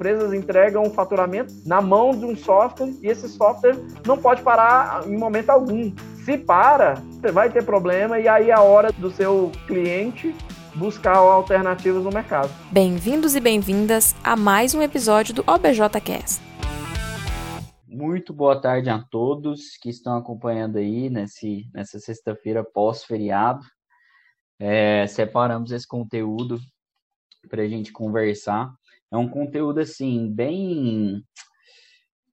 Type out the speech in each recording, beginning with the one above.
Empresas entregam o faturamento na mão de um software e esse software não pode parar em momento algum. Se para, você vai ter problema e aí é a hora do seu cliente buscar alternativas no mercado. Bem-vindos e bem-vindas a mais um episódio do OBJcast. Muito boa tarde a todos que estão acompanhando aí nesse, nessa sexta-feira pós-feriado. É, separamos esse conteúdo para a gente conversar. É um conteúdo assim bem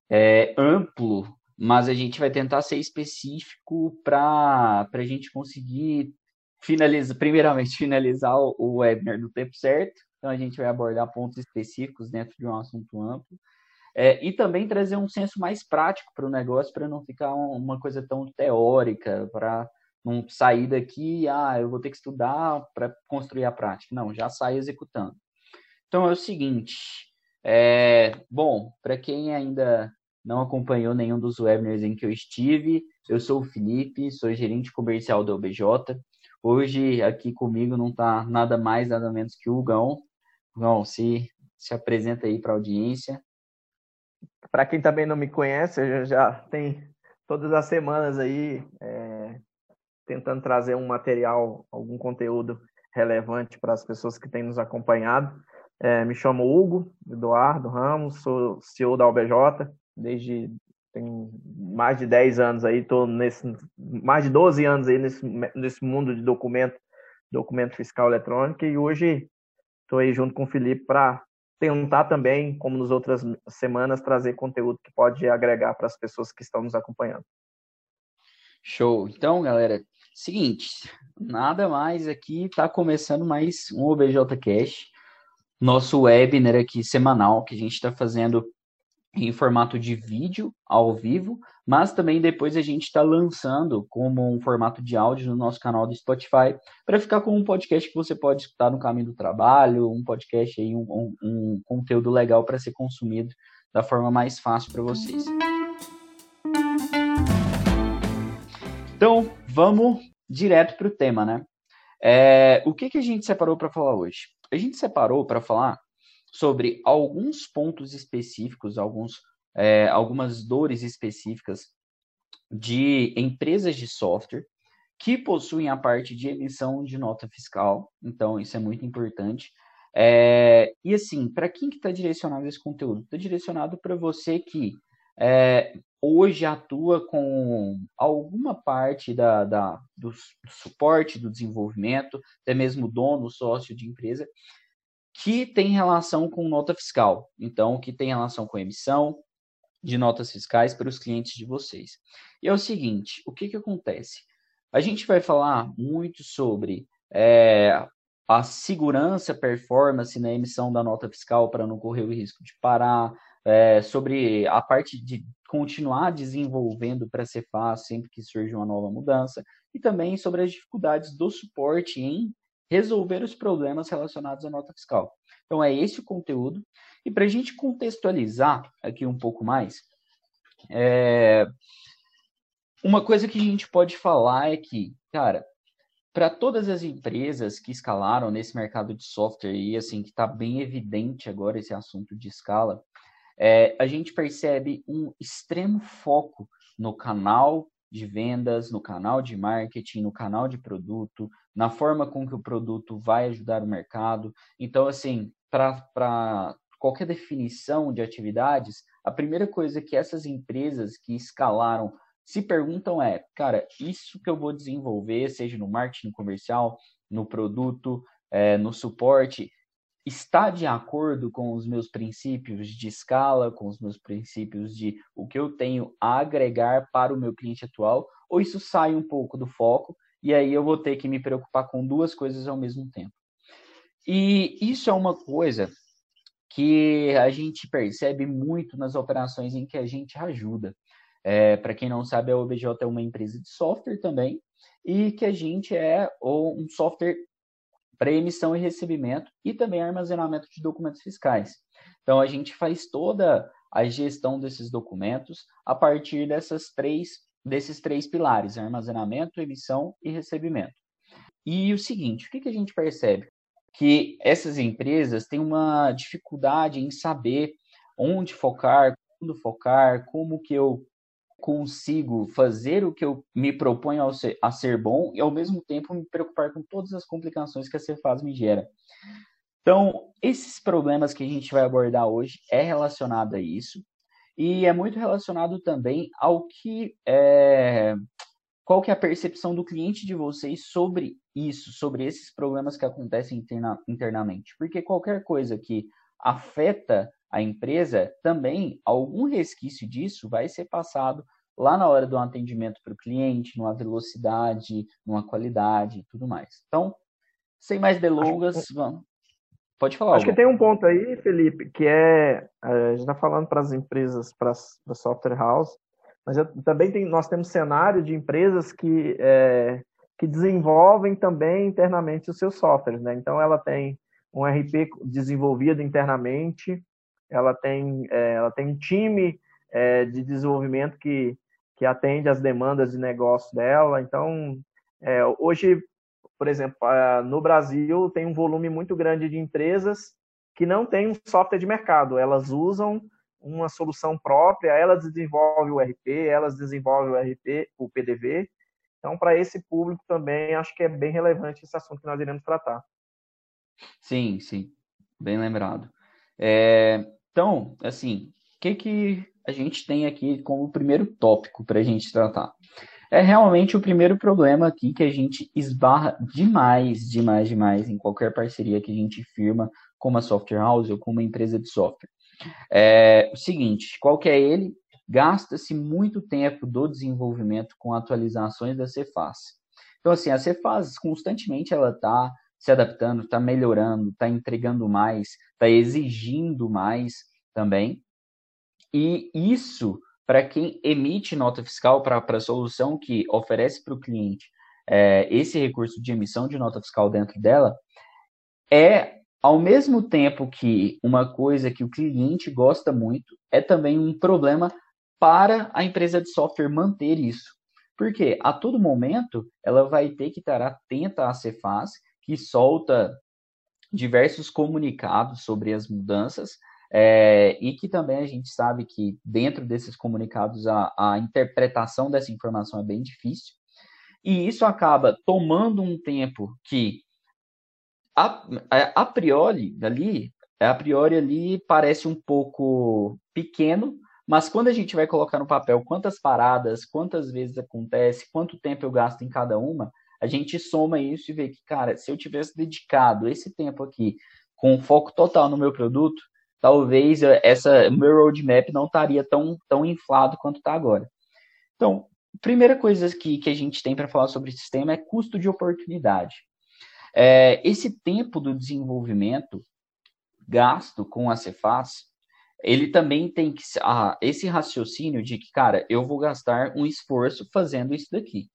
é, amplo, mas a gente vai tentar ser específico para a gente conseguir finalizar, primeiramente finalizar o, webinar no tempo certo. Então a gente vai abordar pontos específicos dentro de um assunto amplo. É, e também trazer um senso mais prático para o negócio, para não ficar uma coisa tão teórica, para não sair daqui, ah, eu vou ter que estudar para construir a prática. Não, já sai executando. Então é o seguinte, é, bom, para quem ainda não acompanhou nenhum dos webinars em que eu estive, eu sou o Felipe, sou gerente comercial da OBJ. Hoje aqui comigo não está nada mais, nada menos que o Gão. Gão, se, se apresenta aí para a audiência. Para quem também não me conhece, eu já tem todas as semanas aí é, tentando trazer um material, algum conteúdo relevante para as pessoas que têm nos acompanhado. É, me chamo Hugo Eduardo Ramos, sou CEO da OBJ, desde tem mais de 10 anos aí, estou nesse mais de 12 anos aí nesse, nesse mundo de documento, documento fiscal eletrônico e hoje estou aí junto com o Felipe para tentar também, como nas outras semanas, trazer conteúdo que pode agregar para as pessoas que estão nos acompanhando. Show. Então, galera, seguinte, nada mais aqui, está começando mais um OBJ Cash nosso webinar aqui semanal, que a gente está fazendo em formato de vídeo ao vivo, mas também depois a gente está lançando como um formato de áudio no nosso canal do Spotify, para ficar com um podcast que você pode escutar no caminho do trabalho, um podcast aí, um, um, conteúdo legal para ser consumido da forma mais fácil para vocês. Então, vamos direto para o tema, né? É, o que, que a gente separou para falar hoje? A gente separou para falar sobre alguns pontos específicos, alguns, é, algumas dores específicas de empresas de software que possuem a parte de emissão de nota fiscal. Então, isso é muito importante. É, e assim, para quem que está direcionado esse conteúdo? Está direcionado para você que é, hoje atua com alguma parte da, da do, do, suporte, do desenvolvimento, até mesmo dono, sócio de empresa, que tem relação com nota fiscal. Então, que tem relação com emissão de notas fiscais para os clientes de vocês. E é o seguinte, o que, que acontece? A gente vai falar muito sobre é, a segurança, performance na emissão da nota fiscal para não correr o risco de parar, é, sobre a parte de continuar desenvolvendo para ser fácil sempre que surge uma nova mudança, e também sobre as dificuldades do suporte em resolver os problemas relacionados à nota fiscal. Então, é esse o conteúdo. E para a gente contextualizar aqui um pouco mais, é... uma coisa que a gente pode falar é que, cara, para todas as empresas que escalaram nesse mercado de software, e assim, que está bem evidente agora esse assunto de escala, é, a gente percebe um extremo foco no canal de vendas, no canal de marketing, no canal de produto, na forma com que o produto vai ajudar o mercado. Então, assim, para qualquer definição de atividades, a primeira coisa que essas empresas que escalaram se perguntam é, cara, isso que eu vou desenvolver, seja no marketing comercial, no produto, é, no suporte, está de acordo com os meus princípios de escala, com os meus princípios de o que eu tenho a agregar para o meu cliente atual, ou isso sai um pouco do foco e aí eu vou ter que me preocupar com duas coisas ao mesmo tempo. E isso é uma coisa que a gente percebe muito nas operações em que a gente ajuda. É, Para quem não sabe, a OBJ é uma empresa de software também, e que a gente é um software para emissão e recebimento e também armazenamento de documentos fiscais. Então a gente faz toda a gestão desses documentos a partir dessas três desses três pilares: armazenamento, emissão e recebimento. E o seguinte, o que, que a gente percebe? que essas empresas têm uma dificuldade em saber onde focar, quando focar, como que eu consigo fazer o que eu me proponho a ser, a ser bom e ao mesmo tempo me preocupar com todas as complicações que a Cefaz me gera. Então, esses problemas que a gente vai abordar hoje é relacionado a isso e é muito relacionado também ao que é, qual que é a percepção do cliente de vocês sobre isso, sobre esses problemas que acontecem interna, internamente, porque qualquer coisa que afeta a empresa também algum resquício disso vai ser passado lá na hora do atendimento para o cliente, numa velocidade, numa qualidade e tudo mais. Então, sem mais delongas, vamos. Pode falar. Acho que tem um ponto aí, Felipe, que é a gente está falando para as empresas, para a software house, mas também tem, nós temos cenário de empresas que é, que desenvolvem também internamente os seus softwares, né? Então ela tem um RP desenvolvido internamente, ela tem é, ela tem um time é, de desenvolvimento que que atende às demandas de negócio dela. Então, é, hoje, por exemplo, no Brasil tem um volume muito grande de empresas que não têm um software de mercado. Elas usam uma solução própria, elas desenvolvem o RP, elas desenvolvem o RP, o PDV. Então, para esse público também, acho que é bem relevante esse assunto que nós iremos tratar. Sim, sim, bem lembrado. É, então, assim, o que, que a gente tem aqui como primeiro tópico para a gente tratar. É realmente o primeiro problema aqui que a gente esbarra demais, demais, demais em qualquer parceria que a gente firma com uma software house ou com uma empresa de software. É o seguinte, qual que é ele? Gasta-se muito tempo do desenvolvimento com atualizações da Cefaz. Então, assim, a Cefaz constantemente ela está se adaptando, está melhorando, está entregando mais, está exigindo mais também. E isso, para quem emite nota fiscal, para a solução que oferece para o cliente é, esse recurso de emissão de nota fiscal dentro dela, é ao mesmo tempo que uma coisa que o cliente gosta muito, é também um problema para a empresa de software manter isso. Porque a todo momento ela vai ter que estar atenta à Cefaz, que solta diversos comunicados sobre as mudanças, é, e que também a gente sabe que dentro desses comunicados a, a interpretação dessa informação é bem difícil. E isso acaba tomando um tempo que a, a priori ali, a priori ali parece um pouco pequeno, mas quando a gente vai colocar no papel quantas paradas, quantas vezes acontece, quanto tempo eu gasto em cada uma, a gente soma isso e vê que, cara, se eu tivesse dedicado esse tempo aqui com foco total no meu produto, talvez essa meu roadmap não estaria tão, tão inflado quanto está agora. Então, primeira coisa que, que a gente tem para falar sobre sistema é custo de oportunidade. É, esse tempo do desenvolvimento gasto com a Cefaz, ele também tem que ah, esse raciocínio de que, cara, eu vou gastar um esforço fazendo isso daqui.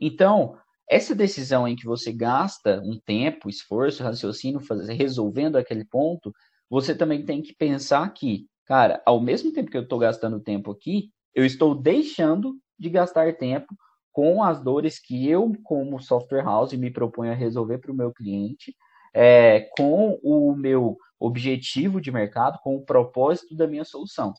Então, essa decisão em que você gasta um tempo, esforço, raciocínio, fazer, resolvendo aquele ponto, você também tem que pensar que, cara, ao mesmo tempo que eu estou gastando tempo aqui, eu estou deixando de gastar tempo com as dores que eu, como software house, me proponho a resolver para o meu cliente, é, com o meu objetivo de mercado, com o propósito da minha solução.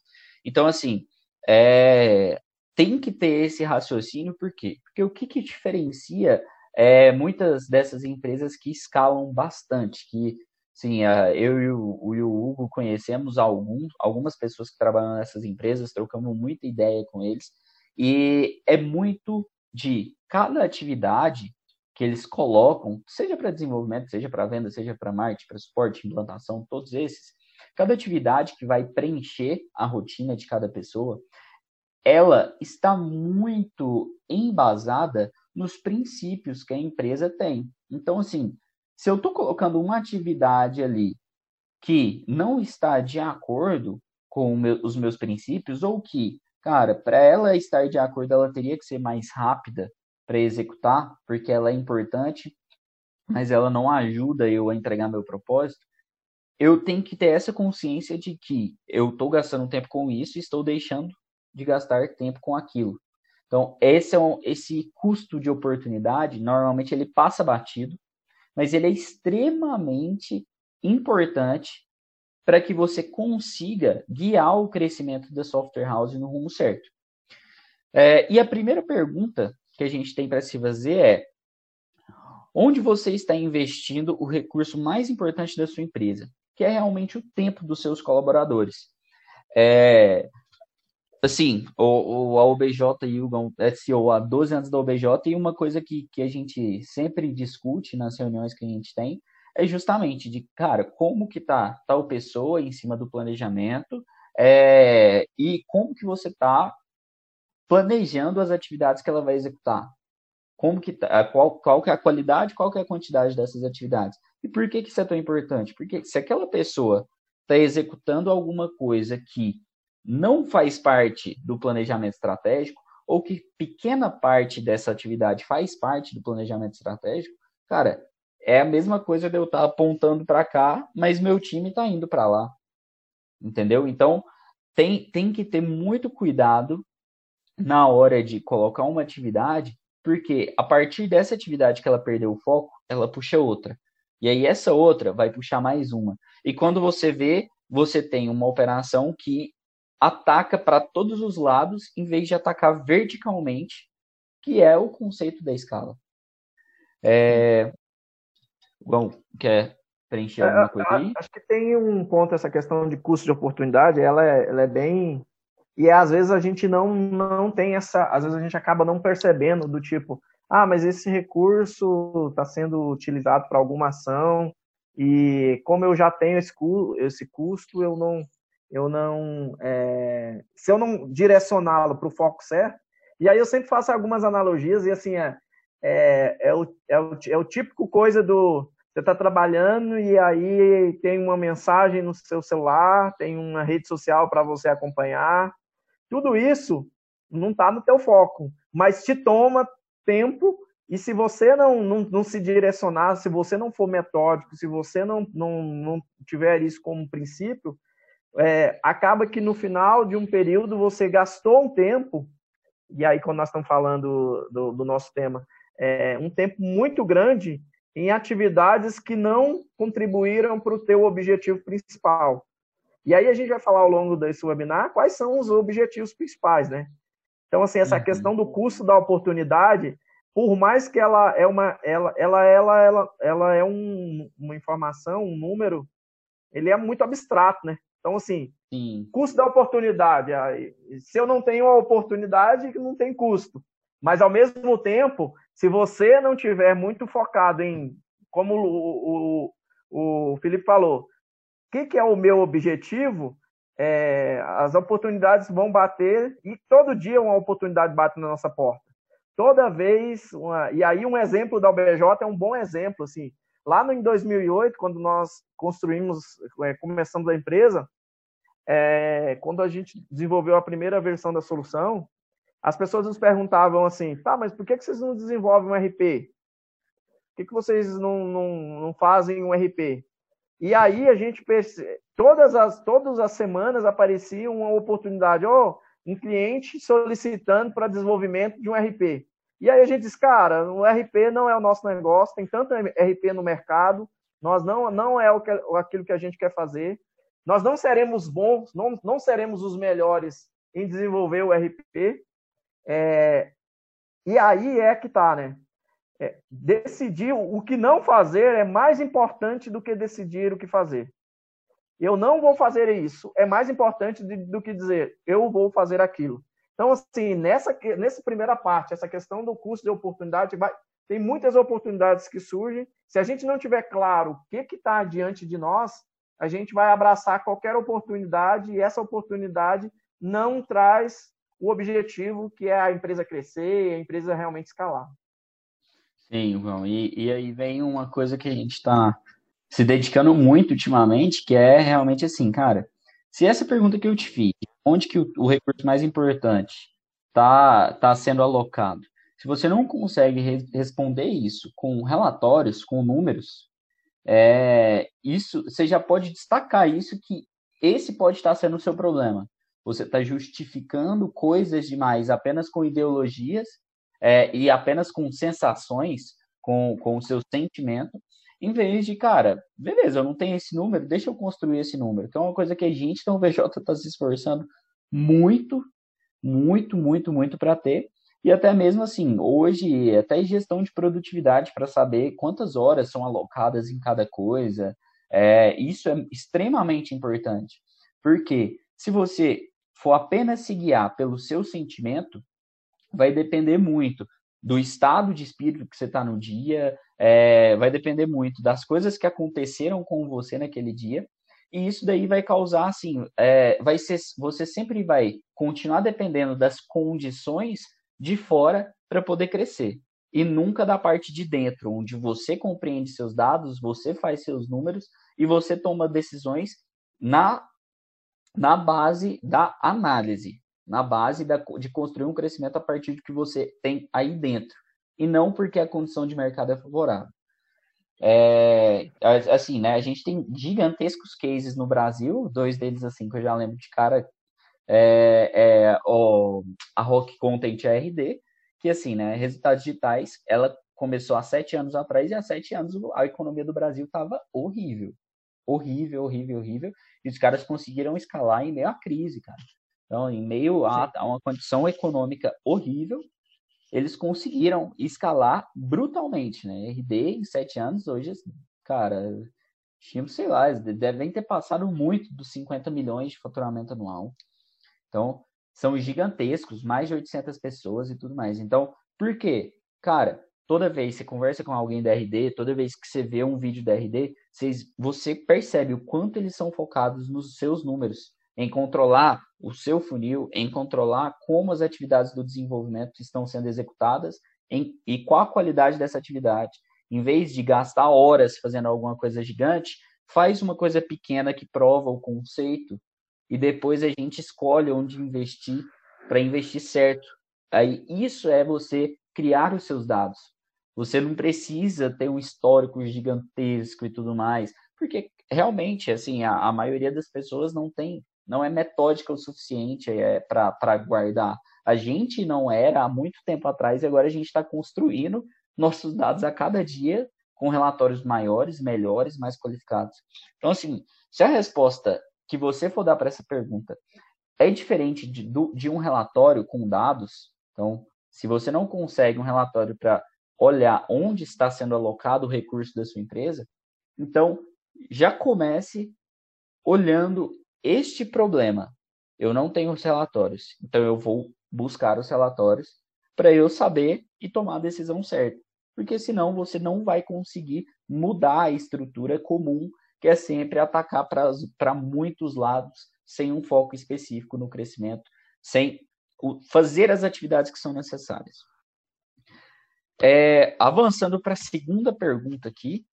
Então, assim, é, tem que ter esse raciocínio, por quê? Porque o que, que diferencia é, muitas dessas empresas que escalam bastante, que Sim, eu e o, e o Hugo conhecemos alguns, algumas pessoas que trabalham nessas empresas, trocamos muita ideia com eles, e é muito de cada atividade que eles colocam, seja para desenvolvimento, seja para venda, seja para marketing, para suporte, implantação, todos esses, cada atividade que vai preencher a rotina de cada pessoa, ela está muito embasada nos princípios que a empresa tem. Então, assim, se eu estou colocando uma atividade ali que não está de acordo com meu, os meus princípios, ou que, cara, para ela estar de acordo, ela teria que ser mais rápida para executar, porque ela é importante, mas ela não ajuda eu a entregar meu propósito, eu tenho que ter essa consciência de que eu estou gastando tempo com isso e estou deixando de gastar tempo com aquilo. Então, esse, é um, esse custo de oportunidade, normalmente ele passa batido, mas ele é extremamente importante para que você consiga guiar o crescimento da software house no rumo certo. É, e a primeira pergunta que a gente tem para se fazer é: onde você está investindo o recurso mais importante da sua empresa, que é realmente o tempo dos seus colaboradores? É, assim, o, o, a OBJ e o CEO há 12 anos da OBJ, e uma coisa que, que a gente sempre discute nas reuniões que a gente tem é justamente de, cara, como que tá tal pessoa em cima do planejamento é, e como que você tá planejando as atividades que ela vai executar. Como que tá, qual, qual que é a qualidade, qual que é a quantidade dessas atividades. E por que, que isso é tão importante? Porque se aquela pessoa está executando alguma coisa que não faz parte do planejamento estratégico, ou que pequena parte dessa atividade faz parte do planejamento estratégico, cara, é a mesma coisa de eu estar tá apontando para cá, mas meu time está indo para lá. Entendeu? Então, tem, tem que ter muito cuidado na hora de colocar uma atividade, porque a partir dessa atividade que ela perdeu o foco, ela puxa outra. E aí essa outra vai puxar mais uma. E quando você vê, você tem uma operação que ataca para todos os lados em vez de atacar verticalmente, que é o conceito da escala. É... Bom, quer preencher é, alguma coisa aí? Acho que tem um ponto essa questão de custo de oportunidade, ela é, ela é bem e às vezes a gente não não tem essa, às vezes a gente acaba não percebendo do tipo, ah, mas esse recurso está sendo utilizado para alguma ação e como eu já tenho esse, esse custo, eu não eu não, é, se eu não direcioná-lo para o foco certo, e aí eu sempre faço algumas analogias, e assim, é, é, é, o, é, o, é o típico coisa do, você está trabalhando e aí tem uma mensagem no seu celular, tem uma rede social para você acompanhar, tudo isso não está no teu foco, mas te toma tempo e se você não, não, não, se direcionar, se você não for metódico, se você não, não, não tiver isso como princípio, é, acaba que no final de um período você gastou um tempo, e aí quando nós estamos falando do, do nosso tema, é, um tempo muito grande em atividades que não contribuíram para o teu objetivo principal. E aí a gente vai falar ao longo desse webinar quais são os objetivos principais, né? Então, assim, essa uhum. questão do custo da oportunidade, por mais que ela é uma, ela, ela, ela, ela, ela é um, uma informação, um número, ele é muito abstrato, né? Então, assim, Sim. custo da oportunidade. Se eu não tenho a oportunidade, não tem custo. Mas, ao mesmo tempo, se você não tiver muito focado em, como o, o, o Felipe falou, o que, que é o meu objetivo, é, as oportunidades vão bater e todo dia uma oportunidade bate na nossa porta. Toda vez, uma, e aí um exemplo da OBJ é um bom exemplo, assim, lá no, em 2008, quando nós construímos, é, começamos a empresa, é, quando a gente desenvolveu a primeira versão da solução, as pessoas nos perguntavam assim, tá, mas por que, que vocês não desenvolvem um RP? Por que, que vocês não, não, não fazem um RP? E aí a gente percebe, todas as, todas as semanas aparecia uma oportunidade, oh, um cliente solicitando para desenvolvimento de um RP. E aí a gente diz, cara, o RP não é o nosso negócio, tem tanto RP no mercado, nós não, não é o que, aquilo que a gente quer fazer. Nós não seremos bons, não, não seremos os melhores em desenvolver o RP. É, e aí é que tá, né? É, decidir o que não fazer é mais importante do que decidir o que fazer. Eu não vou fazer isso é mais importante de, do que dizer eu vou fazer aquilo. Então, assim, nessa, nessa primeira parte, essa questão do custo de oportunidade, vai, tem muitas oportunidades que surgem. Se a gente não tiver claro o que está diante de nós, a gente vai abraçar qualquer oportunidade e essa oportunidade não traz o objetivo que é a empresa crescer, a empresa realmente escalar. Sim, João. E, e aí vem uma coisa que a gente está se dedicando muito ultimamente, que é realmente assim, cara, se essa pergunta que eu te fiz, onde que o, o recurso mais importante está tá sendo alocado, se você não consegue re responder isso com relatórios, com números, é, isso você já pode destacar isso que esse pode estar sendo o seu problema. Você está justificando coisas demais apenas com ideologias é, e apenas com sensações, com, com o seu sentimento, em vez de, cara, beleza, eu não tenho esse número, deixa eu construir esse número. Que é uma coisa que a gente então, o VJ está se esforçando muito, muito, muito, muito para ter. E até mesmo assim, hoje, até gestão de produtividade para saber quantas horas são alocadas em cada coisa. É, isso é extremamente importante. Porque se você for apenas se guiar pelo seu sentimento, vai depender muito do estado de espírito que você está no dia, é, vai depender muito das coisas que aconteceram com você naquele dia, e isso daí vai causar, assim, é, vai ser, você sempre vai continuar dependendo das condições de fora para poder crescer, e nunca da parte de dentro, onde você compreende seus dados, você faz seus números e você toma decisões na, na base da análise, na base da, de construir um crescimento a partir do que você tem aí dentro, e não porque a condição de mercado é favorável. É, assim, né, a gente tem gigantescos cases no Brasil, dois deles, assim, que eu já lembro de cara, é, é o, a Rock Content RD, que, assim, né, resultados digitais, ela começou há sete anos atrás, e há sete anos a economia do Brasil estava horrível. Horrível, horrível, horrível. E os caras conseguiram escalar em meio à crise, cara. Então, em meio a, a uma condição econômica horrível, eles conseguiram escalar brutalmente, né? RD em sete anos, hoje, cara, tinha, sei lá, devem ter passado muito dos 50 milhões de faturamento anual. Então, são gigantescos, mais de 800 pessoas e tudo mais. Então, por quê? Cara, toda vez que você conversa com alguém da RD, toda vez que você vê um vídeo da RD, vocês, você percebe o quanto eles são focados nos seus números em controlar o seu funil, em controlar como as atividades do desenvolvimento estão sendo executadas em, e qual a qualidade dessa atividade. Em vez de gastar horas fazendo alguma coisa gigante, faz uma coisa pequena que prova o conceito e depois a gente escolhe onde investir para investir certo. Aí isso é você criar os seus dados. Você não precisa ter um histórico gigantesco e tudo mais, porque realmente assim a, a maioria das pessoas não tem não é metódica o suficiente é, para guardar. A gente não era há muito tempo atrás e agora a gente está construindo nossos dados a cada dia com relatórios maiores, melhores, mais qualificados. Então, assim, se a resposta que você for dar para essa pergunta é diferente de, de um relatório com dados, então, se você não consegue um relatório para olhar onde está sendo alocado o recurso da sua empresa, então já comece olhando este problema. Eu não tenho os relatórios, então eu vou buscar os relatórios para eu saber e tomar a decisão certa. Porque senão você não vai conseguir mudar a estrutura comum, que é sempre atacar para muitos lados, sem um foco específico no crescimento, sem fazer as atividades que são necessárias. É, avançando para a segunda pergunta aqui,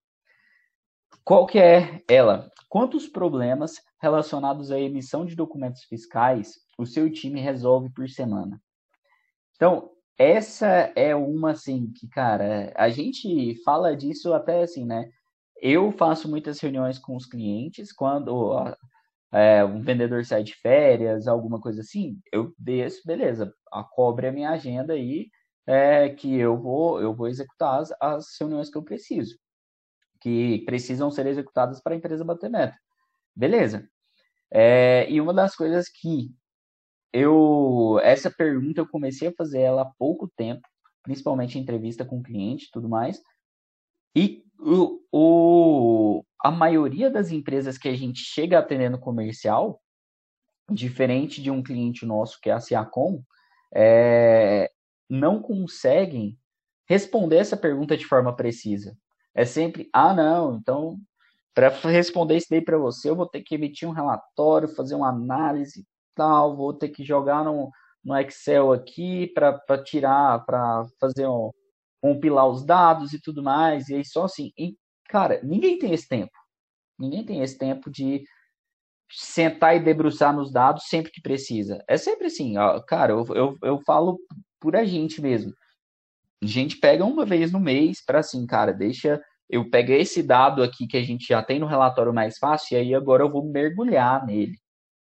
qual que é ela? Quantos problemas relacionados à emissão de documentos fiscais o seu time resolve por semana? Então, essa é uma assim que, cara, a gente fala disso até assim, né? Eu faço muitas reuniões com os clientes quando é, um vendedor sai de férias, alguma coisa assim, eu desço, beleza, a cobre a minha agenda aí, é, que eu vou eu vou executar as, as reuniões que eu preciso que precisam ser executadas para a empresa bater meta. Beleza. É, e uma das coisas que eu. Essa pergunta eu comecei a fazer ela há pouco tempo, principalmente em entrevista com cliente e tudo mais. E o, o, a maioria das empresas que a gente chega atendendo comercial, diferente de um cliente nosso que é a Ciacom, é, não conseguem responder essa pergunta de forma precisa. É sempre, ah, não, então, para responder isso daí para você, eu vou ter que emitir um relatório, fazer uma análise tal, vou ter que jogar no, no Excel aqui para tirar, para fazer um, compilar os dados e tudo mais, e aí só assim. E, cara, ninguém tem esse tempo. Ninguém tem esse tempo de sentar e debruçar nos dados sempre que precisa. É sempre assim, ó, cara, eu, eu, eu falo por a gente mesmo. A gente pega uma vez no mês para assim, cara, deixa eu peguei esse dado aqui que a gente já tem no relatório mais fácil e aí agora eu vou mergulhar nele.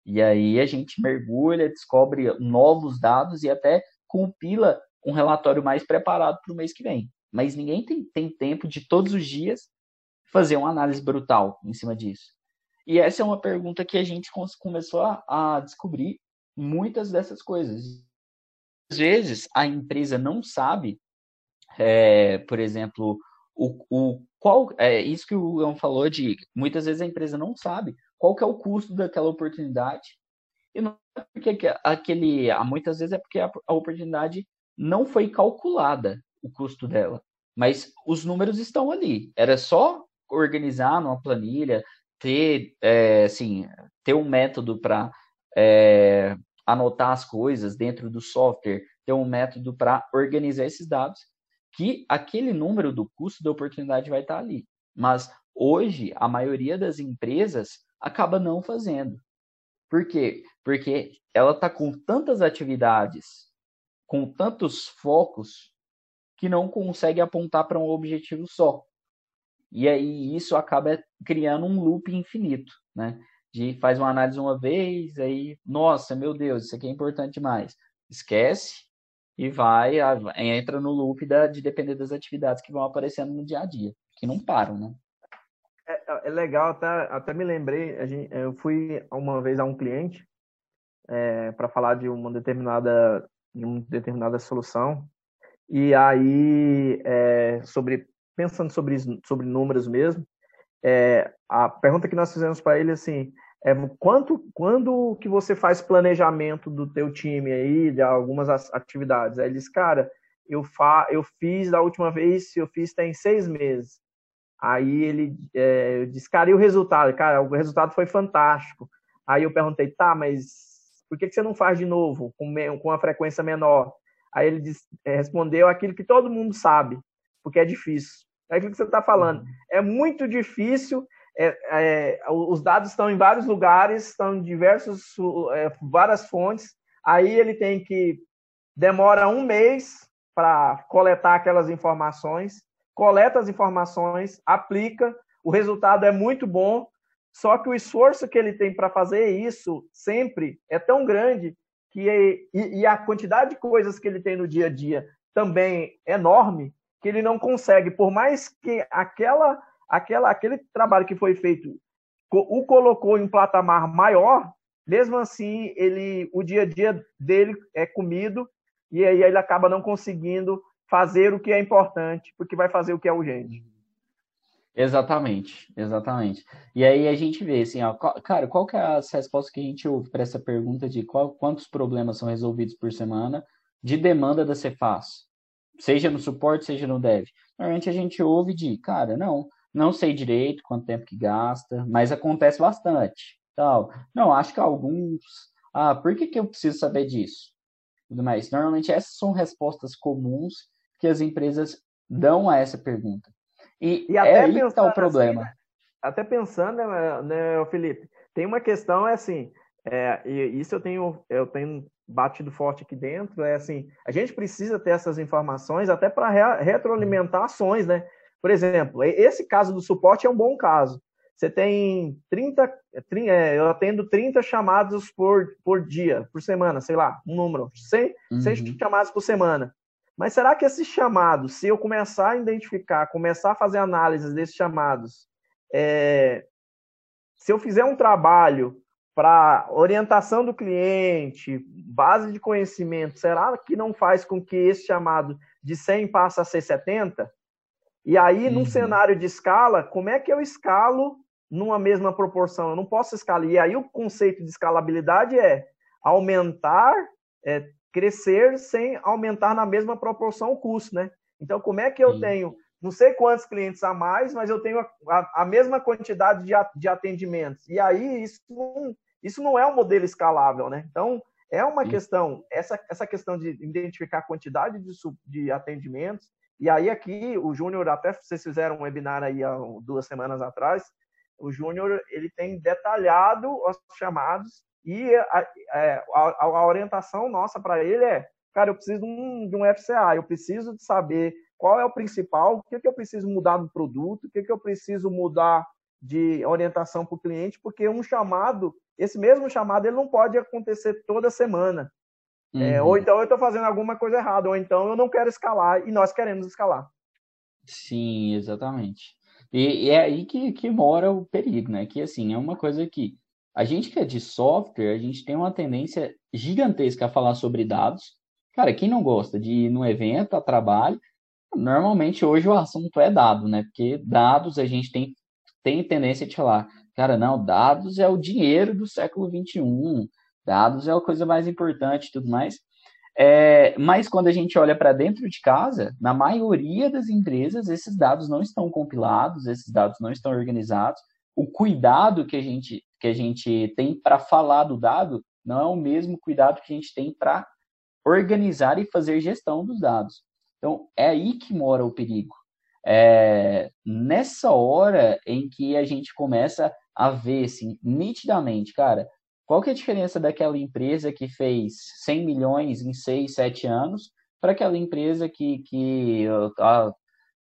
E aí a gente mergulha, descobre novos dados e até compila um relatório mais preparado para o mês que vem. Mas ninguém tem, tem tempo de todos os dias fazer uma análise brutal em cima disso? E essa é uma pergunta que a gente começou a, a descobrir muitas dessas coisas. Às vezes a empresa não sabe, é, por exemplo, o, o qual é isso que o Leon falou de muitas vezes a empresa não sabe qual que é o custo daquela oportunidade e não é porque aquele muitas vezes é porque a, a oportunidade não foi calculada o custo dela mas os números estão ali era só organizar numa planilha ter é, assim ter um método para é, anotar as coisas dentro do software ter um método para organizar esses dados que aquele número do custo da oportunidade vai estar ali. Mas hoje, a maioria das empresas acaba não fazendo. Por quê? Porque ela está com tantas atividades, com tantos focos, que não consegue apontar para um objetivo só. E aí isso acaba criando um loop infinito, né? De faz uma análise uma vez, aí, nossa, meu Deus, isso aqui é importante demais. Esquece, e vai, entra no loop da, de depender das atividades que vão aparecendo no dia a dia, que não param, né? É, é, é legal, até, até me lembrei, gente, eu fui uma vez a um cliente é, para falar de uma determinada, de uma determinada solução, e aí, é, sobre, pensando sobre, sobre números mesmo, é, a pergunta que nós fizemos para ele assim, é, quanto, quando que você faz planejamento do teu time aí, de algumas atividades? Aí ele diz, cara, eu, fa, eu fiz da última vez, eu fiz tem seis meses. Aí ele é, disse, cara, e o resultado? Cara, o resultado foi fantástico. Aí eu perguntei, tá, mas por que, que você não faz de novo, com, com uma frequência menor? Aí ele disse, é, respondeu aquilo que todo mundo sabe, porque é difícil. É aquilo que você está falando. Uhum. É muito difícil é, é, os dados estão em vários lugares, estão em diversos, é, várias fontes. Aí ele tem que demora um mês para coletar aquelas informações, coleta as informações, aplica, o resultado é muito bom, só que o esforço que ele tem para fazer isso sempre é tão grande que e, e a quantidade de coisas que ele tem no dia a dia também é enorme que ele não consegue, por mais que aquela aquela, aquele trabalho que foi feito o colocou em um patamar maior, mesmo assim ele o dia a dia dele é comido e aí ele acaba não conseguindo fazer o que é importante, porque vai fazer o que é urgente. Exatamente, exatamente. E aí a gente vê assim, ó, qual, cara, qual que é as respostas que a gente ouve para essa pergunta de qual, quantos problemas são resolvidos por semana de demanda da Cefaz? Seja no suporte, seja no dev. Normalmente a gente ouve de, cara, não, não sei direito quanto tempo que gasta, mas acontece bastante. Tal. Não, acho que alguns. Ah, por que, que eu preciso saber disso? Tudo mais. Normalmente essas são respostas comuns que as empresas dão a essa pergunta. E, e até é aí que está o problema. Assim, até pensando, né, né, Felipe, tem uma questão, é assim, é, e isso eu tenho, eu tenho batido forte aqui dentro, é assim, a gente precisa ter essas informações até para re retroalimentar ações, né? Por exemplo, esse caso do suporte é um bom caso. Você tem 30, 30 é, eu atendo 30 chamados por, por dia, por semana, sei lá, um número, 100, uhum. 100 chamados por semana. Mas será que esses chamados, se eu começar a identificar, começar a fazer análise desses chamados, é, se eu fizer um trabalho para orientação do cliente, base de conhecimento, será que não faz com que esse chamado de 100 passe a ser 70? E aí, uhum. num cenário de escala, como é que eu escalo numa mesma proporção? Eu não posso escalar. E aí, o conceito de escalabilidade é aumentar, é, crescer sem aumentar na mesma proporção o custo, né? Então, como é que eu tenho não sei quantos clientes a mais, mas eu tenho a, a, a mesma quantidade de, de atendimentos. E aí, isso não, isso não é um modelo escalável, né? Então, é uma Sim. questão, essa, essa questão de identificar a quantidade de, de atendimentos, e aí aqui o Júnior, até vocês fizeram um webinar aí há duas semanas atrás, o Júnior ele tem detalhado os chamados e a, é, a, a orientação nossa para ele é, cara, eu preciso de um, de um, FCA, eu preciso de saber qual é o principal, o que, que eu preciso mudar no produto, o que, que eu preciso mudar de orientação para o cliente, porque um chamado, esse mesmo chamado, ele não pode acontecer toda semana. É, uhum. É, ou então eu estou fazendo alguma coisa errada, ou então eu não quero escalar e nós queremos escalar. Sim, exatamente. E, e é aí que, que mora o perigo, né? Que assim, é uma coisa que a gente que é de software, a gente tem uma tendência gigantesca a falar sobre dados. Cara, quem não gosta de ir num evento, a trabalho, normalmente hoje o assunto é dado, né? Porque dados a gente tem, tem tendência de falar, cara, não, dados é o dinheiro do século XXI, dados é a coisa mais importante e tudo mais. É, mas quando a gente olha para dentro de casa, na maioria das empresas, esses dados não estão compilados, esses dados não estão organizados. O cuidado que a gente, que a gente tem para falar do dado não é o mesmo cuidado que a gente tem para organizar e fazer gestão dos dados. Então, é aí que mora o perigo. É nessa hora em que a gente começa a ver, assim, nitidamente, cara, qual que é a diferença daquela empresa que fez 100 milhões em 6, 7 anos para aquela empresa que, que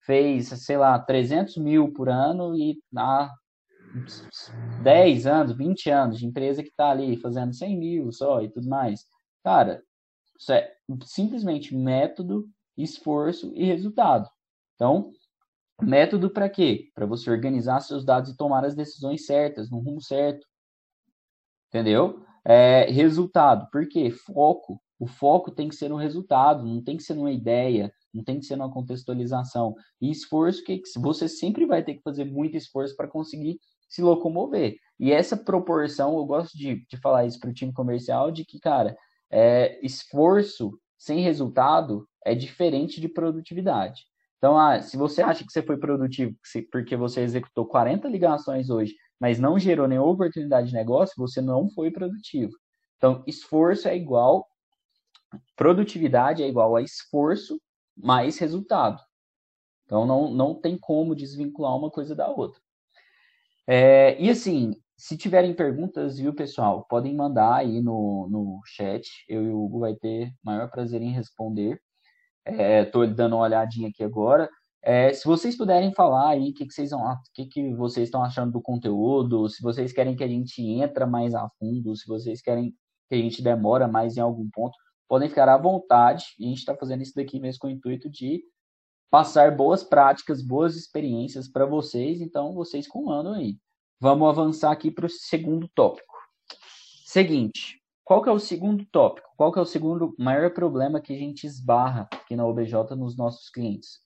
fez, sei lá, 300 mil por ano e há 10 anos, 20 anos de empresa que está ali fazendo 100 mil só e tudo mais. Cara, isso é simplesmente método, esforço e resultado. Então, método para quê? Para você organizar seus dados e tomar as decisões certas, no rumo certo. Entendeu? É, resultado. Por quê? Foco. O foco tem que ser no resultado, não tem que ser numa ideia, não tem que ser numa contextualização. E esforço, que você sempre vai ter que fazer muito esforço para conseguir se locomover. E essa proporção, eu gosto de, de falar isso para o time comercial, de que, cara, é, esforço sem resultado é diferente de produtividade. Então, ah, se você acha que você foi produtivo porque você executou 40 ligações hoje, mas não gerou nenhuma oportunidade de negócio, você não foi produtivo. Então, esforço é igual, produtividade é igual a esforço mais resultado. Então, não, não tem como desvincular uma coisa da outra. É, e assim, se tiverem perguntas, viu, pessoal, podem mandar aí no, no chat. Eu e o Hugo vai ter maior prazer em responder. Estou é, dando uma olhadinha aqui agora. É, se vocês puderem falar aí o que, que, vocês, que, que vocês estão achando do conteúdo, se vocês querem que a gente entra mais a fundo, se vocês querem que a gente demora mais em algum ponto, podem ficar à vontade. A gente está fazendo isso daqui mesmo com o intuito de passar boas práticas, boas experiências para vocês. Então, vocês comandam aí. Vamos avançar aqui para o segundo tópico. Seguinte, qual que é o segundo tópico? Qual que é o segundo maior problema que a gente esbarra aqui na OBJ nos nossos clientes?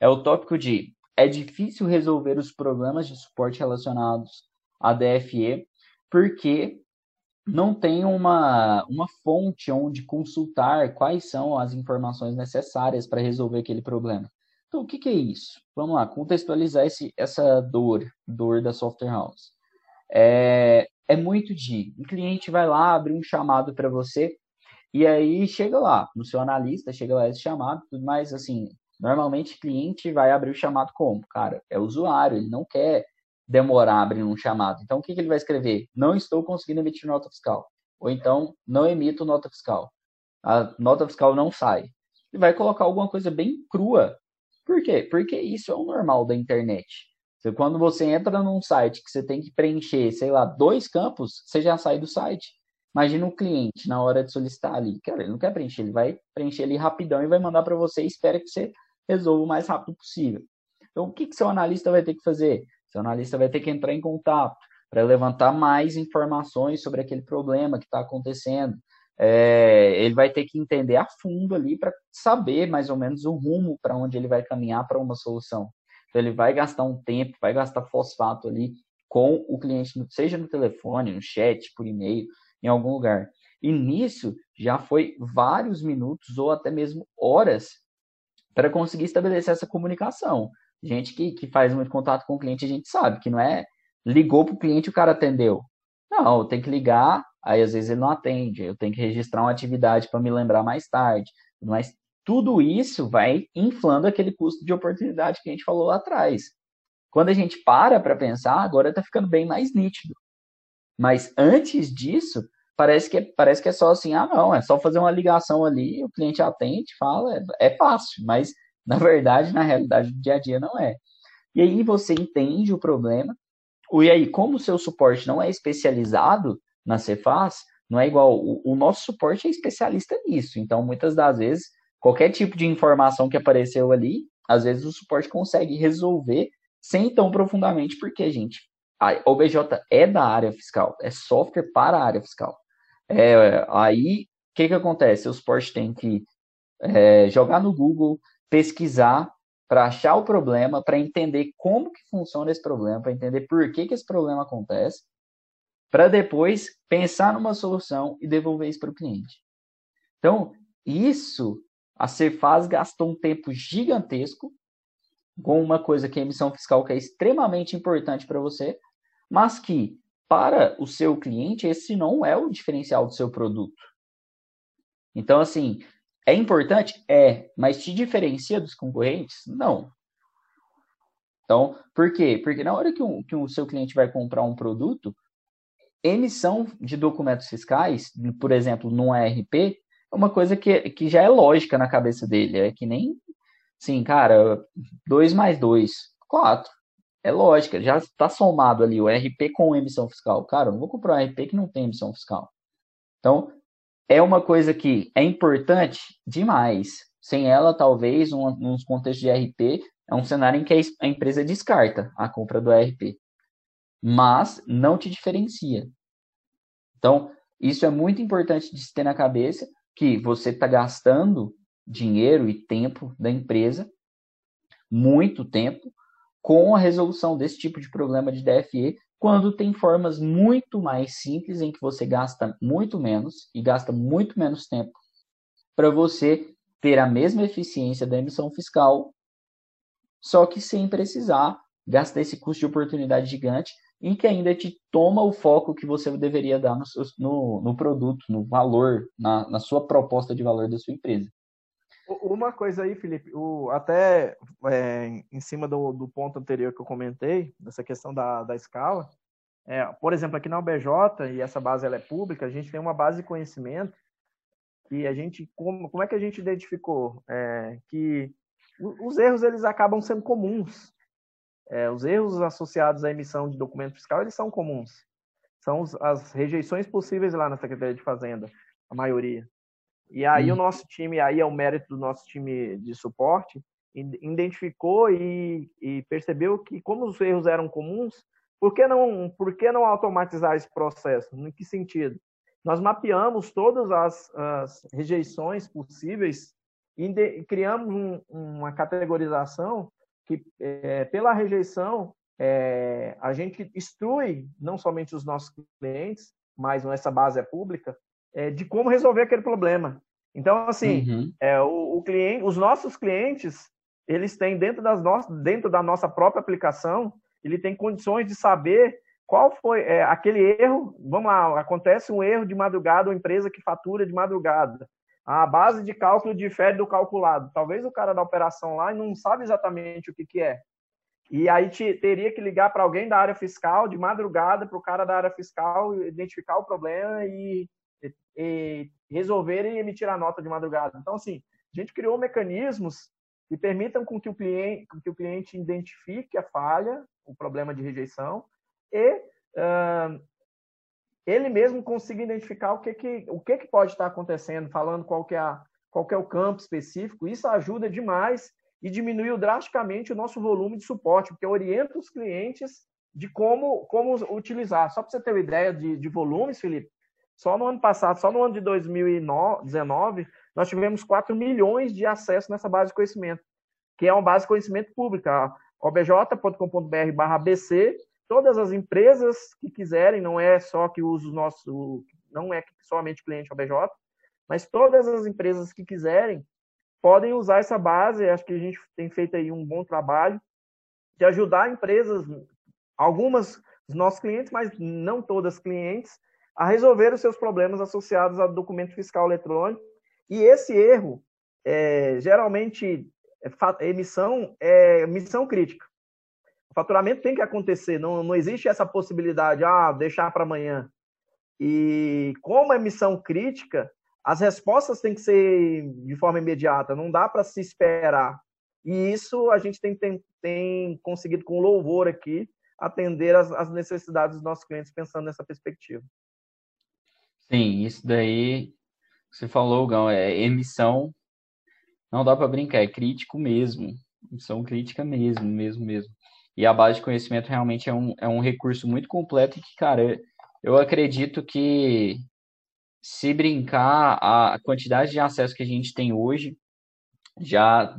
É o tópico de é difícil resolver os problemas de suporte relacionados à DFE porque não tem uma, uma fonte onde consultar quais são as informações necessárias para resolver aquele problema. Então, o que, que, é isso? Vamos lá, contextualizar esse, essa dor, dor da software house. É, é muito de, o cliente vai lá, abre um chamado para você, e aí chega lá, no seu analista, chega lá esse chamado, tudo mais, assim, normalmente cliente vai abrir o chamado como? Cara, é usuário, ele não quer demorar abrindo um chamado. Então, o que, que ele vai escrever? Não estou conseguindo emitir nota fiscal. Ou então, não emito nota fiscal. A nota fiscal não sai. Ele vai colocar alguma coisa bem crua por quê? Porque isso é o normal da internet. Quando você entra num site que você tem que preencher, sei lá, dois campos, você já sai do site. Imagina o um cliente na hora de solicitar ali. Cara, ele não quer preencher, ele vai preencher ali rapidão e vai mandar para você e espera que você resolva o mais rápido possível. Então, o que, que seu analista vai ter que fazer? Seu analista vai ter que entrar em contato para levantar mais informações sobre aquele problema que está acontecendo, é, ele vai ter que entender a fundo ali para saber mais ou menos o rumo para onde ele vai caminhar para uma solução. Então, ele vai gastar um tempo, vai gastar fosfato ali com o cliente, seja no telefone, no chat, por e-mail, em algum lugar. E nisso já foi vários minutos ou até mesmo horas para conseguir estabelecer essa comunicação. Gente que, que faz muito contato com o cliente, a gente sabe que não é ligou para o cliente e o cara atendeu. Não, tem que ligar, aí às vezes ele não atende, eu tenho que registrar uma atividade para me lembrar mais tarde. Mas tudo isso vai inflando aquele custo de oportunidade que a gente falou lá atrás. Quando a gente para para pensar, agora está ficando bem mais nítido. Mas antes disso, parece que, é, parece que é só assim, ah, não, é só fazer uma ligação ali, o cliente atende, fala, é, é fácil, mas na verdade, na realidade do dia a dia não é. E aí você entende o problema, e aí, como o seu suporte não é especializado na Cefaz, não é igual, o, o, nosso suporte é especialista nisso, então muitas das vezes, qualquer tipo de informação que apareceu ali, às vezes o suporte consegue resolver sem tão profundamente, porque, gente, a OBJ é da área fiscal, é software para a área fiscal. É, aí, o que, que acontece? O suporte tem que é, jogar no Google, pesquisar para achar o problema, para entender como que funciona esse problema, para entender por que, que esse problema acontece, para depois pensar numa solução e devolver isso para o cliente. Então, isso, a Cefaz gastou um tempo gigantesco com uma coisa que é emissão fiscal que é extremamente importante para você, mas que para o seu cliente esse não é o diferencial do seu produto. Então, assim, é importante? É, mas te diferencia dos concorrentes? Não. Então, por quê? Porque na hora que, um, que o seu cliente vai comprar um produto, emissão de documentos fiscais, por exemplo, no ARP, é uma coisa que, que já é lógica na cabeça dele. É que nem, sim, cara, 2 mais 2, 4. É lógica, já está somado ali o RP com emissão fiscal. Cara, eu não vou comprar um RP que não tem emissão fiscal. Então, é uma coisa que é importante demais. Sem ela, talvez, um, nos contextos de RP, é um cenário em que a empresa descarta a compra do RP. Mas não te diferencia. Então, isso é muito importante de se ter na cabeça, que você está gastando dinheiro e tempo da empresa, muito tempo, com a resolução desse tipo de problema de DFE, quando tem formas muito mais simples em que você gasta muito menos e gasta muito menos tempo para você ter a mesma eficiência da emissão fiscal, só que sem precisar gastar esse custo de oportunidade gigante em que ainda te toma o foco que você deveria dar no, no, no produto, no valor, na, na sua proposta de valor da sua empresa. Uma coisa aí, Felipe, o, até é, em cima do, do, ponto anterior que eu comentei, dessa questão da, da escala, é, por exemplo, aqui na UBJ, e essa base ela é pública, a gente tem uma base de conhecimento que a gente, como, como é que a gente identificou? É, que os erros eles acabam sendo comuns. É, os erros associados à emissão de documento fiscal, eles são comuns. São as rejeições possíveis lá na Secretaria de Fazenda, a maioria. E aí hum. o nosso time, aí é o mérito do nosso time de suporte, identificou e, e, percebeu que como os erros eram comuns, por que não, por que não automatizar esse processo? Em que sentido? Nós mapeamos todas as, as rejeições possíveis e de, criamos um, uma categorização que, é, pela rejeição, é, a gente instrui não somente os nossos clientes, mas essa base é pública, é, de como resolver aquele problema. Então, assim, uhum. é, o, o, cliente, os nossos clientes, eles têm dentro, das no, dentro da nossa própria aplicação, ele tem condições de saber qual foi é, aquele erro. Vamos lá, acontece um erro de madrugada, uma empresa que fatura de madrugada. A base de cálculo difere do calculado. Talvez o cara da operação lá não sabe exatamente o que, que é. E aí te, teria que ligar para alguém da área fiscal de madrugada, para o cara da área fiscal identificar o problema e e resolverem emitir a nota de madrugada. Então, assim, a gente criou mecanismos que permitam com que o cliente, que o cliente identifique a falha, o problema de rejeição, e uh, ele mesmo consiga identificar o que, que, o que, que pode estar acontecendo, falando qual que, é a, qual que é o campo específico. Isso ajuda demais e diminuiu drasticamente o nosso volume de suporte, porque orienta os clientes de como, como utilizar. Só para você ter uma ideia de, de volumes, Felipe, só no ano passado, só no ano de 2019, nós tivemos 4 milhões de acessos nessa base de conhecimento, que é uma base de conhecimento pública, obj.com.br barra BC, todas as empresas que quiserem, não é só que usa o nosso, não é somente cliente OBJ, mas todas as empresas que quiserem podem usar essa base, acho que a gente tem feito aí um bom trabalho de ajudar empresas, algumas dos nossos clientes, mas não todas clientes, a resolver os seus problemas associados ao documento fiscal eletrônico. E esse erro, é, geralmente, é, emissão é missão crítica. O faturamento tem que acontecer, não, não existe essa possibilidade, ah, deixar para amanhã. E como é missão crítica, as respostas têm que ser de forma imediata, não dá para se esperar. E isso a gente tem, tem, tem conseguido com louvor aqui atender as necessidades dos nossos clientes pensando nessa perspectiva. Sim, isso daí você falou, Gão, é emissão, não dá para brincar, é crítico mesmo. Emissão crítica mesmo, mesmo, mesmo. E a base de conhecimento realmente é um, é um recurso muito completo e que, cara, eu acredito que se brincar, a quantidade de acesso que a gente tem hoje, já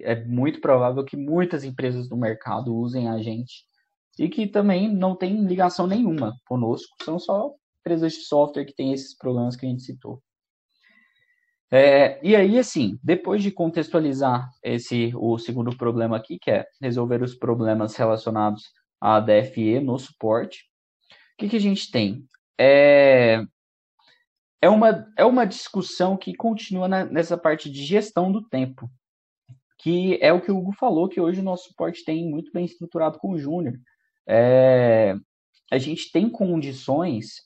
é muito provável que muitas empresas do mercado usem a gente e que também não tem ligação nenhuma conosco, são só empresas de software que têm esses problemas que a gente citou. É, e aí, assim, depois de contextualizar esse o segundo problema aqui, que é resolver os problemas relacionados à DFE no suporte, o que, que a gente tem? É, é, uma, é uma discussão que continua na, nessa parte de gestão do tempo, que é o que o Hugo falou, que hoje o nosso suporte tem muito bem estruturado com o Júnior. É, a gente tem condições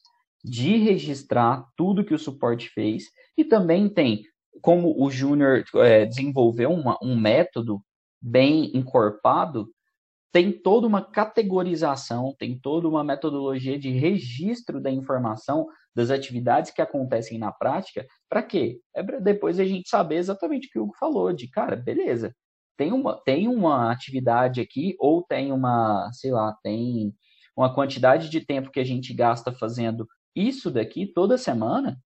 de registrar tudo que o suporte fez e também tem, como o Júnior é, desenvolveu uma, um método bem encorpado, tem toda uma categorização, tem toda uma metodologia de registro da informação das atividades que acontecem na prática. Para quê? É para depois a gente saber exatamente o que o Hugo falou, de cara, beleza, tem uma, tem uma atividade aqui, ou tem uma, sei lá, tem uma quantidade de tempo que a gente gasta fazendo isso daqui toda semana,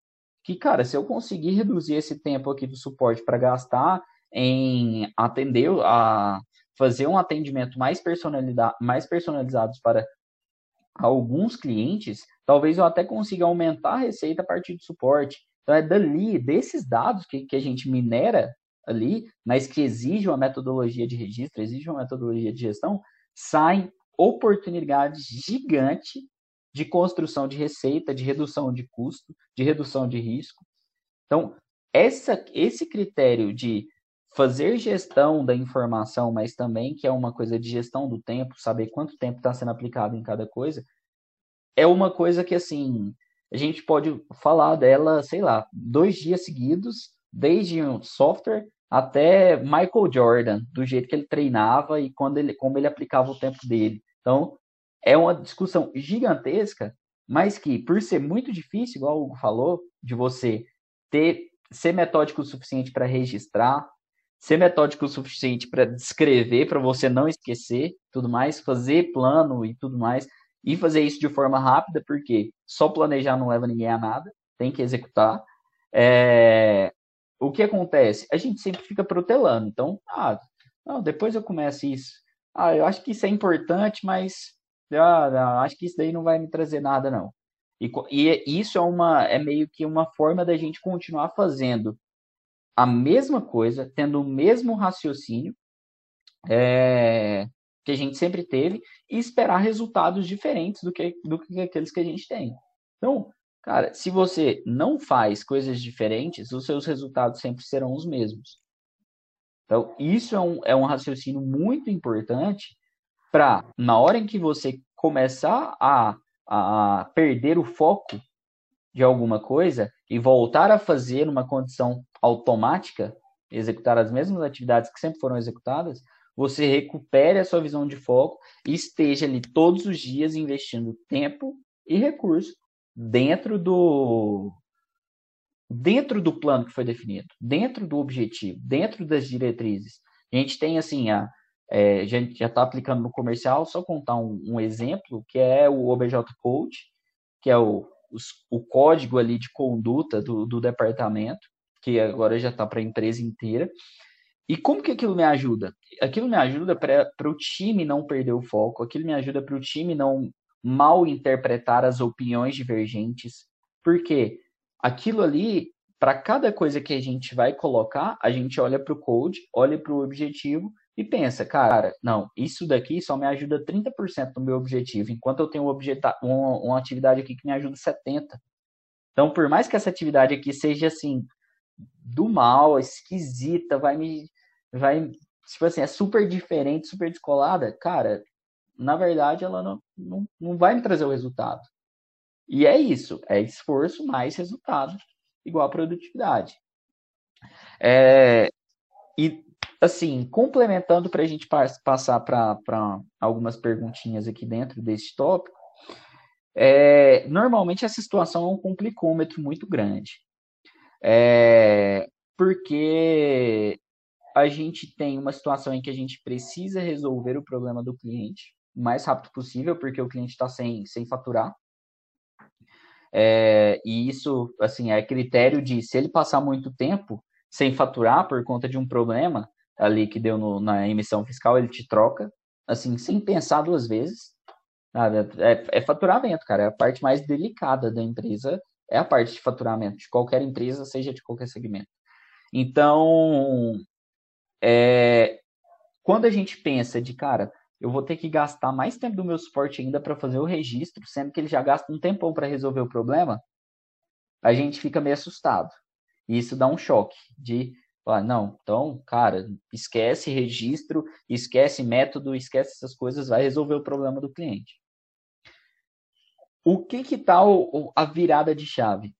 que, cara, se eu conseguir reduzir esse tempo aqui do suporte para gastar em atender a fazer um atendimento mais, personalizado, mais personalizado para alguns clientes, talvez eu até consiga aumentar a receita a partir do suporte. Então é dali, desses dados que, que a gente minera ali, mas que exige uma metodologia de registro, exige uma metodologia de gestão, saem oportunidades gigantes de construção de receita, de redução de custo, de redução de risco. Então, essa, esse critério de fazer gestão da informação, mas também que é uma coisa de gestão do tempo, saber quanto tempo está sendo aplicado em cada coisa, é uma coisa que, assim, a gente pode falar dela, sei lá, dois dias seguidos, desde um software até Michael Jordan, do jeito que ele treinava e quando ele, como ele aplicava o tempo dele. Então, é uma discussão gigantesca, mas que, por ser muito difícil, igual o Hugo falou, de você ter ser metódico o suficiente para registrar, ser metódico o suficiente para descrever, para você não esquecer, tudo mais, fazer plano e tudo mais, e fazer isso de forma rápida, porque só planejar não leva ninguém a nada, tem que executar. É... O que acontece? A gente sempre fica protelando. Então, ah, não, depois eu começo isso. Ah, eu acho que isso é importante, mas ah, não, acho que isso daí não vai me trazer nada, não. E, e isso é uma é meio que uma forma da gente continuar fazendo a mesma coisa, tendo o mesmo raciocínio é, que a gente sempre teve e esperar resultados diferentes do que, do que aqueles que a gente tem. Então, cara, se você não faz coisas diferentes, os seus resultados sempre serão os mesmos. Então, isso é um, é um raciocínio muito importante para, na hora em que você começar a, a perder o foco de alguma coisa e voltar a fazer uma condição automática, executar as mesmas atividades que sempre foram executadas, você recupere a sua visão de foco e esteja ali todos os dias investindo tempo e recurso dentro do dentro do plano que foi definido, dentro do objetivo, dentro das diretrizes. A gente tem assim a é, a gente já está aplicando no comercial, só contar um, um, exemplo, que é o OBJ Code, que é o, o código ali de conduta do, do departamento, que agora já está para a empresa inteira. E como que aquilo me ajuda? Aquilo me ajuda para o time não perder o foco, aquilo me ajuda para o time não mal interpretar as opiniões divergentes, porque aquilo ali, para cada coisa que a gente vai colocar, a gente olha para o code, olha para o objetivo e pensa, cara, não, isso daqui só me ajuda 30% do meu objetivo, enquanto eu tenho um uma, uma atividade aqui que me ajuda 70%. Então, por mais que essa atividade aqui seja assim, do mal, esquisita, vai me. Vai, tipo assim, é super diferente, super descolada, cara, na verdade ela não, não, não vai me trazer o resultado. E é isso, é esforço mais resultado igual a produtividade. É, e assim, complementando para a gente passar para algumas perguntinhas aqui dentro desse tópico, é, normalmente essa situação é um complicômetro muito grande. É, porque a gente tem uma situação em que a gente precisa resolver o problema do cliente o mais rápido possível, porque o cliente está sem, sem faturar. É, e isso, assim, é critério de se ele passar muito tempo sem faturar por conta de um problema ali que deu no, na emissão fiscal, ele te troca, assim, sem pensar duas vezes. É, é faturamento, cara. É a parte mais delicada da empresa, é a parte de faturamento de qualquer empresa, seja de qualquer segmento. Então, é, quando a gente pensa de, cara, eu vou ter que gastar mais tempo do meu suporte ainda para fazer o registro, sendo que ele já gasta um tempão para resolver o problema, a gente fica meio assustado. E isso dá um choque de, ah, não, então, cara, esquece registro, esquece método, esquece essas coisas, vai resolver o problema do cliente. O que que tá o, a virada de chave?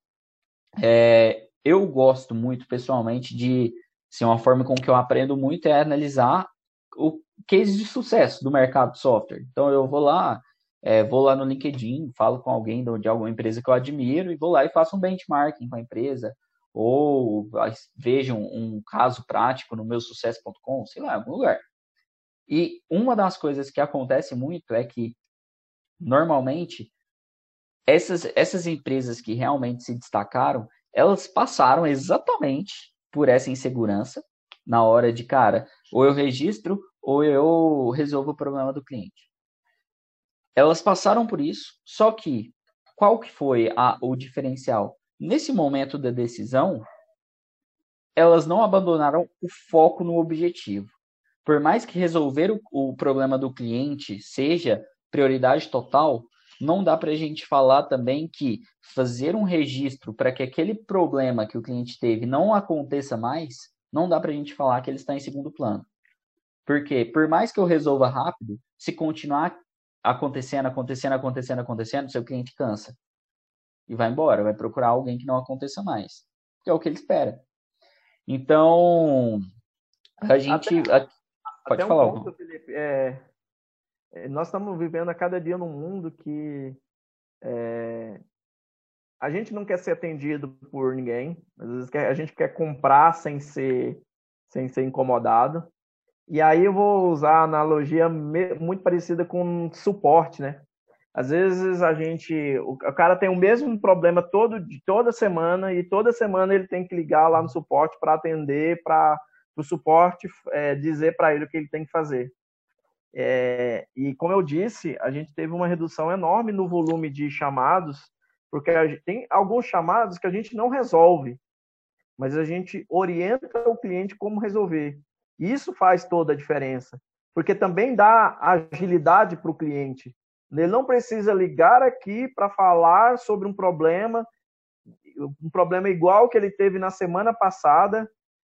É, eu gosto muito, pessoalmente, de assim, uma forma com que eu aprendo muito é analisar o case de sucesso do mercado de software. Então eu vou lá, é, vou lá no LinkedIn, falo com alguém de alguma empresa que eu admiro e vou lá e faço um benchmarking com a empresa ou vejo um, um caso prático no meu sucesso.com, sei lá, em algum lugar. E uma das coisas que acontece muito é que normalmente essas, essas empresas que realmente se destacaram, elas passaram exatamente por essa insegurança na hora de, cara, ou eu registro ou eu resolvo o problema do cliente. Elas passaram por isso, só que qual que foi a, o diferencial? Nesse momento da decisão, elas não abandonaram o foco no objetivo. Por mais que resolver o, o problema do cliente seja prioridade total, não dá para a gente falar também que fazer um registro para que aquele problema que o cliente teve não aconteça mais não dá para a gente falar que ele está em segundo plano. Porque, por mais que eu resolva rápido, se continuar acontecendo, acontecendo, acontecendo, acontecendo, seu cliente cansa. E vai embora, vai procurar alguém que não aconteça mais. Que é o que ele espera. Então, a gente. Até, a, pode até falar. Um ponto, Felipe, é, é, nós estamos vivendo a cada dia num mundo que é, a gente não quer ser atendido por ninguém, às vezes a gente quer comprar sem ser, sem ser incomodado. E aí eu vou usar a analogia muito parecida com suporte, né? Às vezes a gente, o cara tem o mesmo problema todo toda semana e toda semana ele tem que ligar lá no suporte para atender, para o suporte é, dizer para ele o que ele tem que fazer. É, e como eu disse, a gente teve uma redução enorme no volume de chamados porque tem alguns chamados que a gente não resolve, mas a gente orienta o cliente como resolver. E isso faz toda a diferença, porque também dá agilidade para o cliente. Ele não precisa ligar aqui para falar sobre um problema, um problema igual que ele teve na semana passada,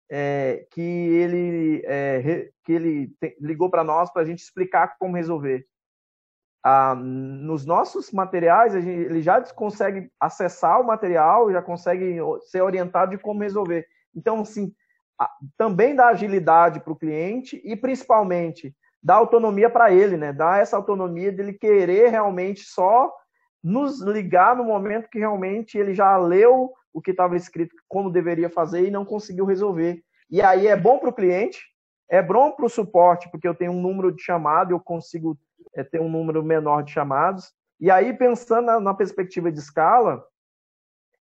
é, que ele, é, que ele ligou para nós para a gente explicar como resolver ah, nos nossos materiais, gente, ele já consegue acessar o material, já consegue ser orientado de como resolver. Então, assim, também dá agilidade para o cliente e, principalmente, dá autonomia para ele, né? Dá essa autonomia dele querer realmente só nos ligar no momento que realmente ele já leu o que estava escrito, como deveria fazer e não conseguiu resolver. E aí é bom para o cliente, é bom para o suporte, porque eu tenho um número de chamado, eu consigo é, ter um número menor de chamados. E aí, pensando na, na perspectiva de escala,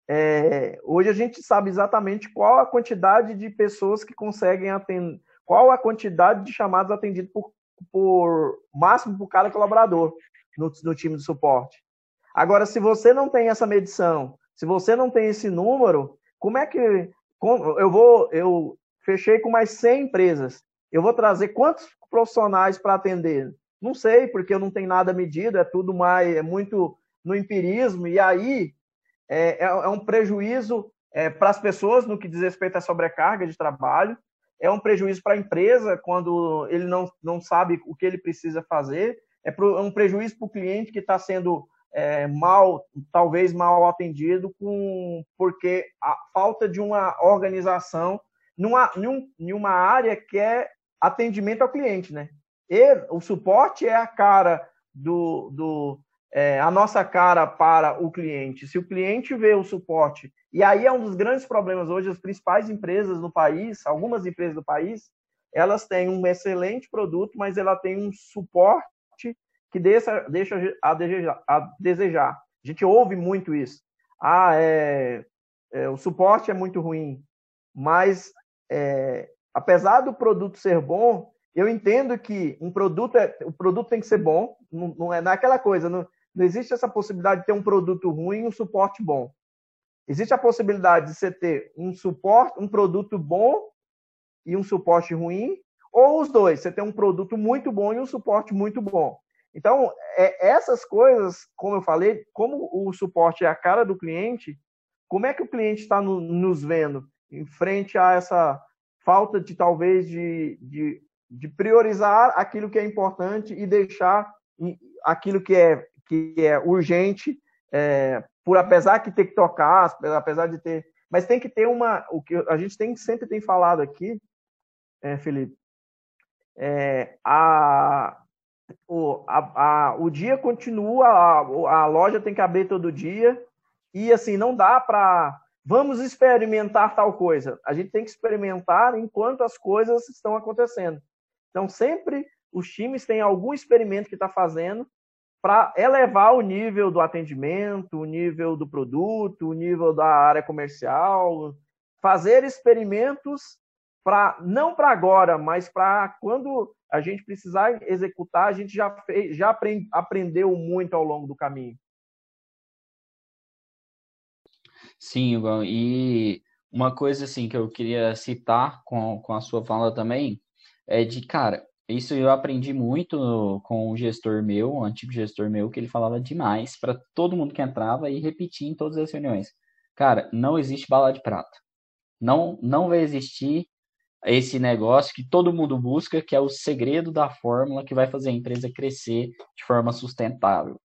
é, hoje a gente sabe exatamente qual a quantidade de pessoas que conseguem atender, qual a quantidade de chamados atendidos por, por máximo por cada colaborador no, no time de suporte. Agora, se você não tem essa medição, se você não tem esse número, como é que eu vou? Eu fechei com mais 100 empresas. Eu vou trazer quantos profissionais para atender? Não sei, porque eu não tenho nada medido, é tudo mais, é muito no empirismo, e aí é, é, é um prejuízo é, para as pessoas no que diz respeito à sobrecarga de trabalho, é um prejuízo para a empresa quando ele não, não sabe o que ele precisa fazer, é, pro, é um prejuízo para o cliente que está sendo é, mal, talvez mal atendido, com, porque a falta de uma organização numa, numa área que é atendimento ao cliente, né? E o suporte é a cara do, do é, a nossa cara para o cliente. Se o cliente vê o suporte, e aí é um dos grandes problemas hoje, as principais empresas do país, algumas empresas do país, elas têm um excelente produto, mas ela tem um suporte que deixa, deixa a, desejar, a desejar. A gente ouve muito isso. Ah, é, é o suporte é muito ruim, mas é, apesar do produto ser bom, eu entendo que um produto é, o produto tem que ser bom, não, não é naquela coisa, não, não existe essa possibilidade de ter um produto ruim e um suporte bom. Existe a possibilidade de você ter um suporte, um produto bom e um suporte ruim, ou os dois, você tem um produto muito bom e um suporte muito bom. Então, é, essas coisas, como eu falei, como o suporte é a cara do cliente, como é que o cliente está no, nos vendo em frente a essa falta de talvez de, de, de, priorizar aquilo que é importante e deixar aquilo que é, que é urgente, é, por apesar que ter que tocar, apesar de ter, mas tem que ter uma, o que a gente tem sempre tem falado aqui, é, Felipe, é, a, o, a, a, o dia continua, a, a loja tem que abrir todo dia, e assim, não dá para. Vamos experimentar tal coisa. A gente tem que experimentar enquanto as coisas estão acontecendo. Então, sempre os times têm algum experimento que está fazendo para elevar o nível do atendimento, o nível do produto, o nível da área comercial, fazer experimentos para não para agora, mas para quando a gente precisar executar, a gente já fez, já aprend, aprendeu muito ao longo do caminho. Sim, Ivan, e uma coisa assim que eu queria citar com, com a sua fala também é de, cara, isso eu aprendi muito com um gestor meu, um antigo gestor meu, que ele falava demais para todo mundo que entrava e repetia em todas as reuniões. Cara, não existe bala de prata. Não, não vai existir esse negócio que todo mundo busca, que é o segredo da fórmula que vai fazer a empresa crescer de forma sustentável.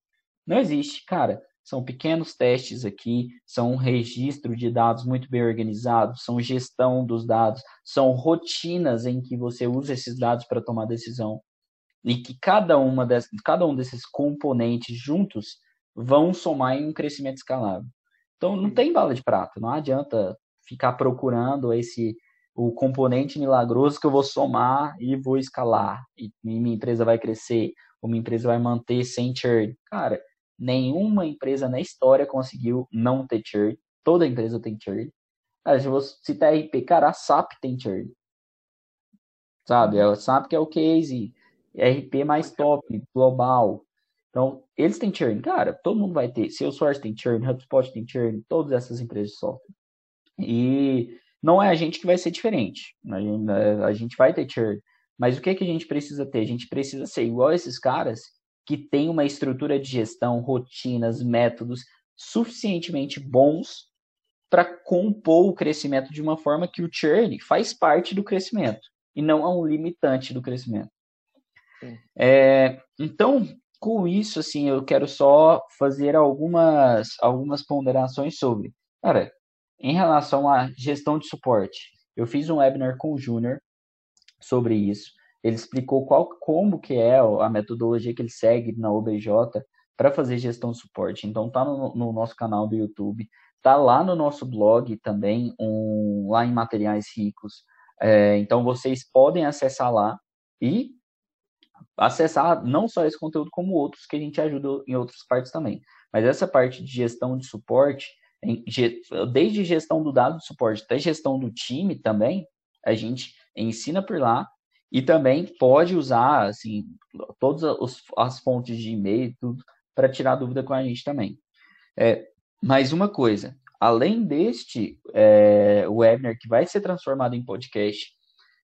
Não existe, cara. São pequenos testes aqui, são um registro de dados muito bem organizado, são gestão dos dados, são rotinas em que você usa esses dados para tomar decisão. E que cada, uma dessas, cada um desses componentes juntos vão somar em um crescimento escalável. Então não tem bala de prata, não adianta ficar procurando esse o componente milagroso que eu vou somar e vou escalar e minha empresa vai crescer, ou minha empresa vai manter sem churn. Cara, Nenhuma empresa na história conseguiu não ter churn. Toda empresa tem churn. Cara, se você citar RP, cara, a SAP tem churn. Sabe? A SAP que é o case RP mais top, global. Então, eles têm churn. Cara, todo mundo vai ter. Salesforce tem churn, HubSpot tem churn, todas essas empresas de software. E não é a gente que vai ser diferente. A gente, a gente vai ter churn. Mas o que, é que a gente precisa ter? A gente precisa ser igual a esses caras que tem uma estrutura de gestão, rotinas, métodos suficientemente bons para compor o crescimento de uma forma que o churn faz parte do crescimento e não é um limitante do crescimento. É, então, com isso, assim, eu quero só fazer algumas, algumas ponderações sobre. Cara, em relação à gestão de suporte, eu fiz um webinar com o Júnior sobre isso. Ele explicou qual, como que é a metodologia que ele segue na OBJ para fazer gestão de suporte. Então tá no, no, nosso canal do YouTube, tá lá no nosso blog também, um, lá em Materiais Ricos. É, então vocês podem acessar lá e acessar não só esse conteúdo como outros que a gente ajuda em outras partes também. Mas essa parte de gestão de suporte, desde gestão do dado de suporte até gestão do time também, a gente ensina por lá e também pode usar assim todas as fontes de e-mail tudo para tirar dúvida com a gente também. É, mais uma coisa, além deste é, webinar que vai ser transformado em podcast,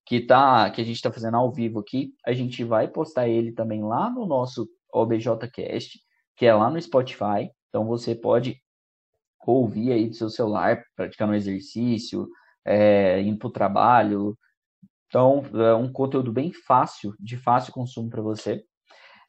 que tá que a gente está fazendo ao vivo aqui, a gente vai postar ele também lá no nosso OBJcast, que é lá no Spotify. Então você pode ouvir aí do seu celular, praticando um exercício, é, indo para o trabalho, então, é um conteúdo bem fácil, de fácil consumo para você.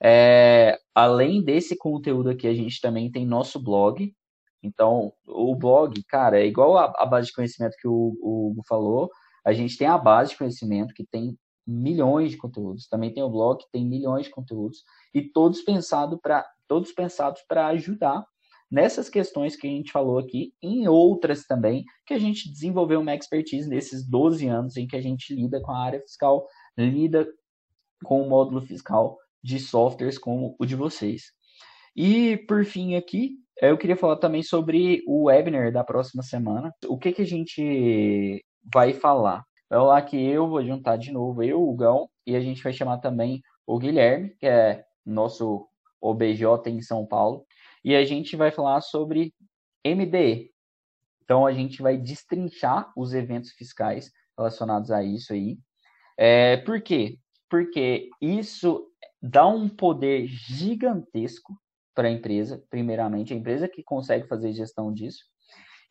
É, além desse conteúdo aqui, a gente também tem nosso blog. Então, o blog, cara, é igual a, a base de conhecimento que o, o Hugo falou. A gente tem a base de conhecimento que tem milhões de conteúdos. Também tem o blog que tem milhões de conteúdos e todos pensados para todos pensados para ajudar nessas questões que a gente falou aqui, em outras também, que a gente desenvolveu uma expertise nesses 12 anos em que a gente lida com a área fiscal lida com o módulo fiscal de softwares como o de vocês. E por fim aqui, eu queria falar também sobre o webinar da próxima semana. O que, que a gente vai falar? Vai lá que eu vou juntar de novo eu, o Gão, e a gente vai chamar também o Guilherme, que é nosso OBJ em São Paulo, e a gente vai falar sobre MDE. Então a gente vai destrinchar os eventos fiscais relacionados a isso aí. É, por quê? Porque isso dá um poder gigantesco para a empresa, primeiramente, a empresa que consegue fazer gestão disso.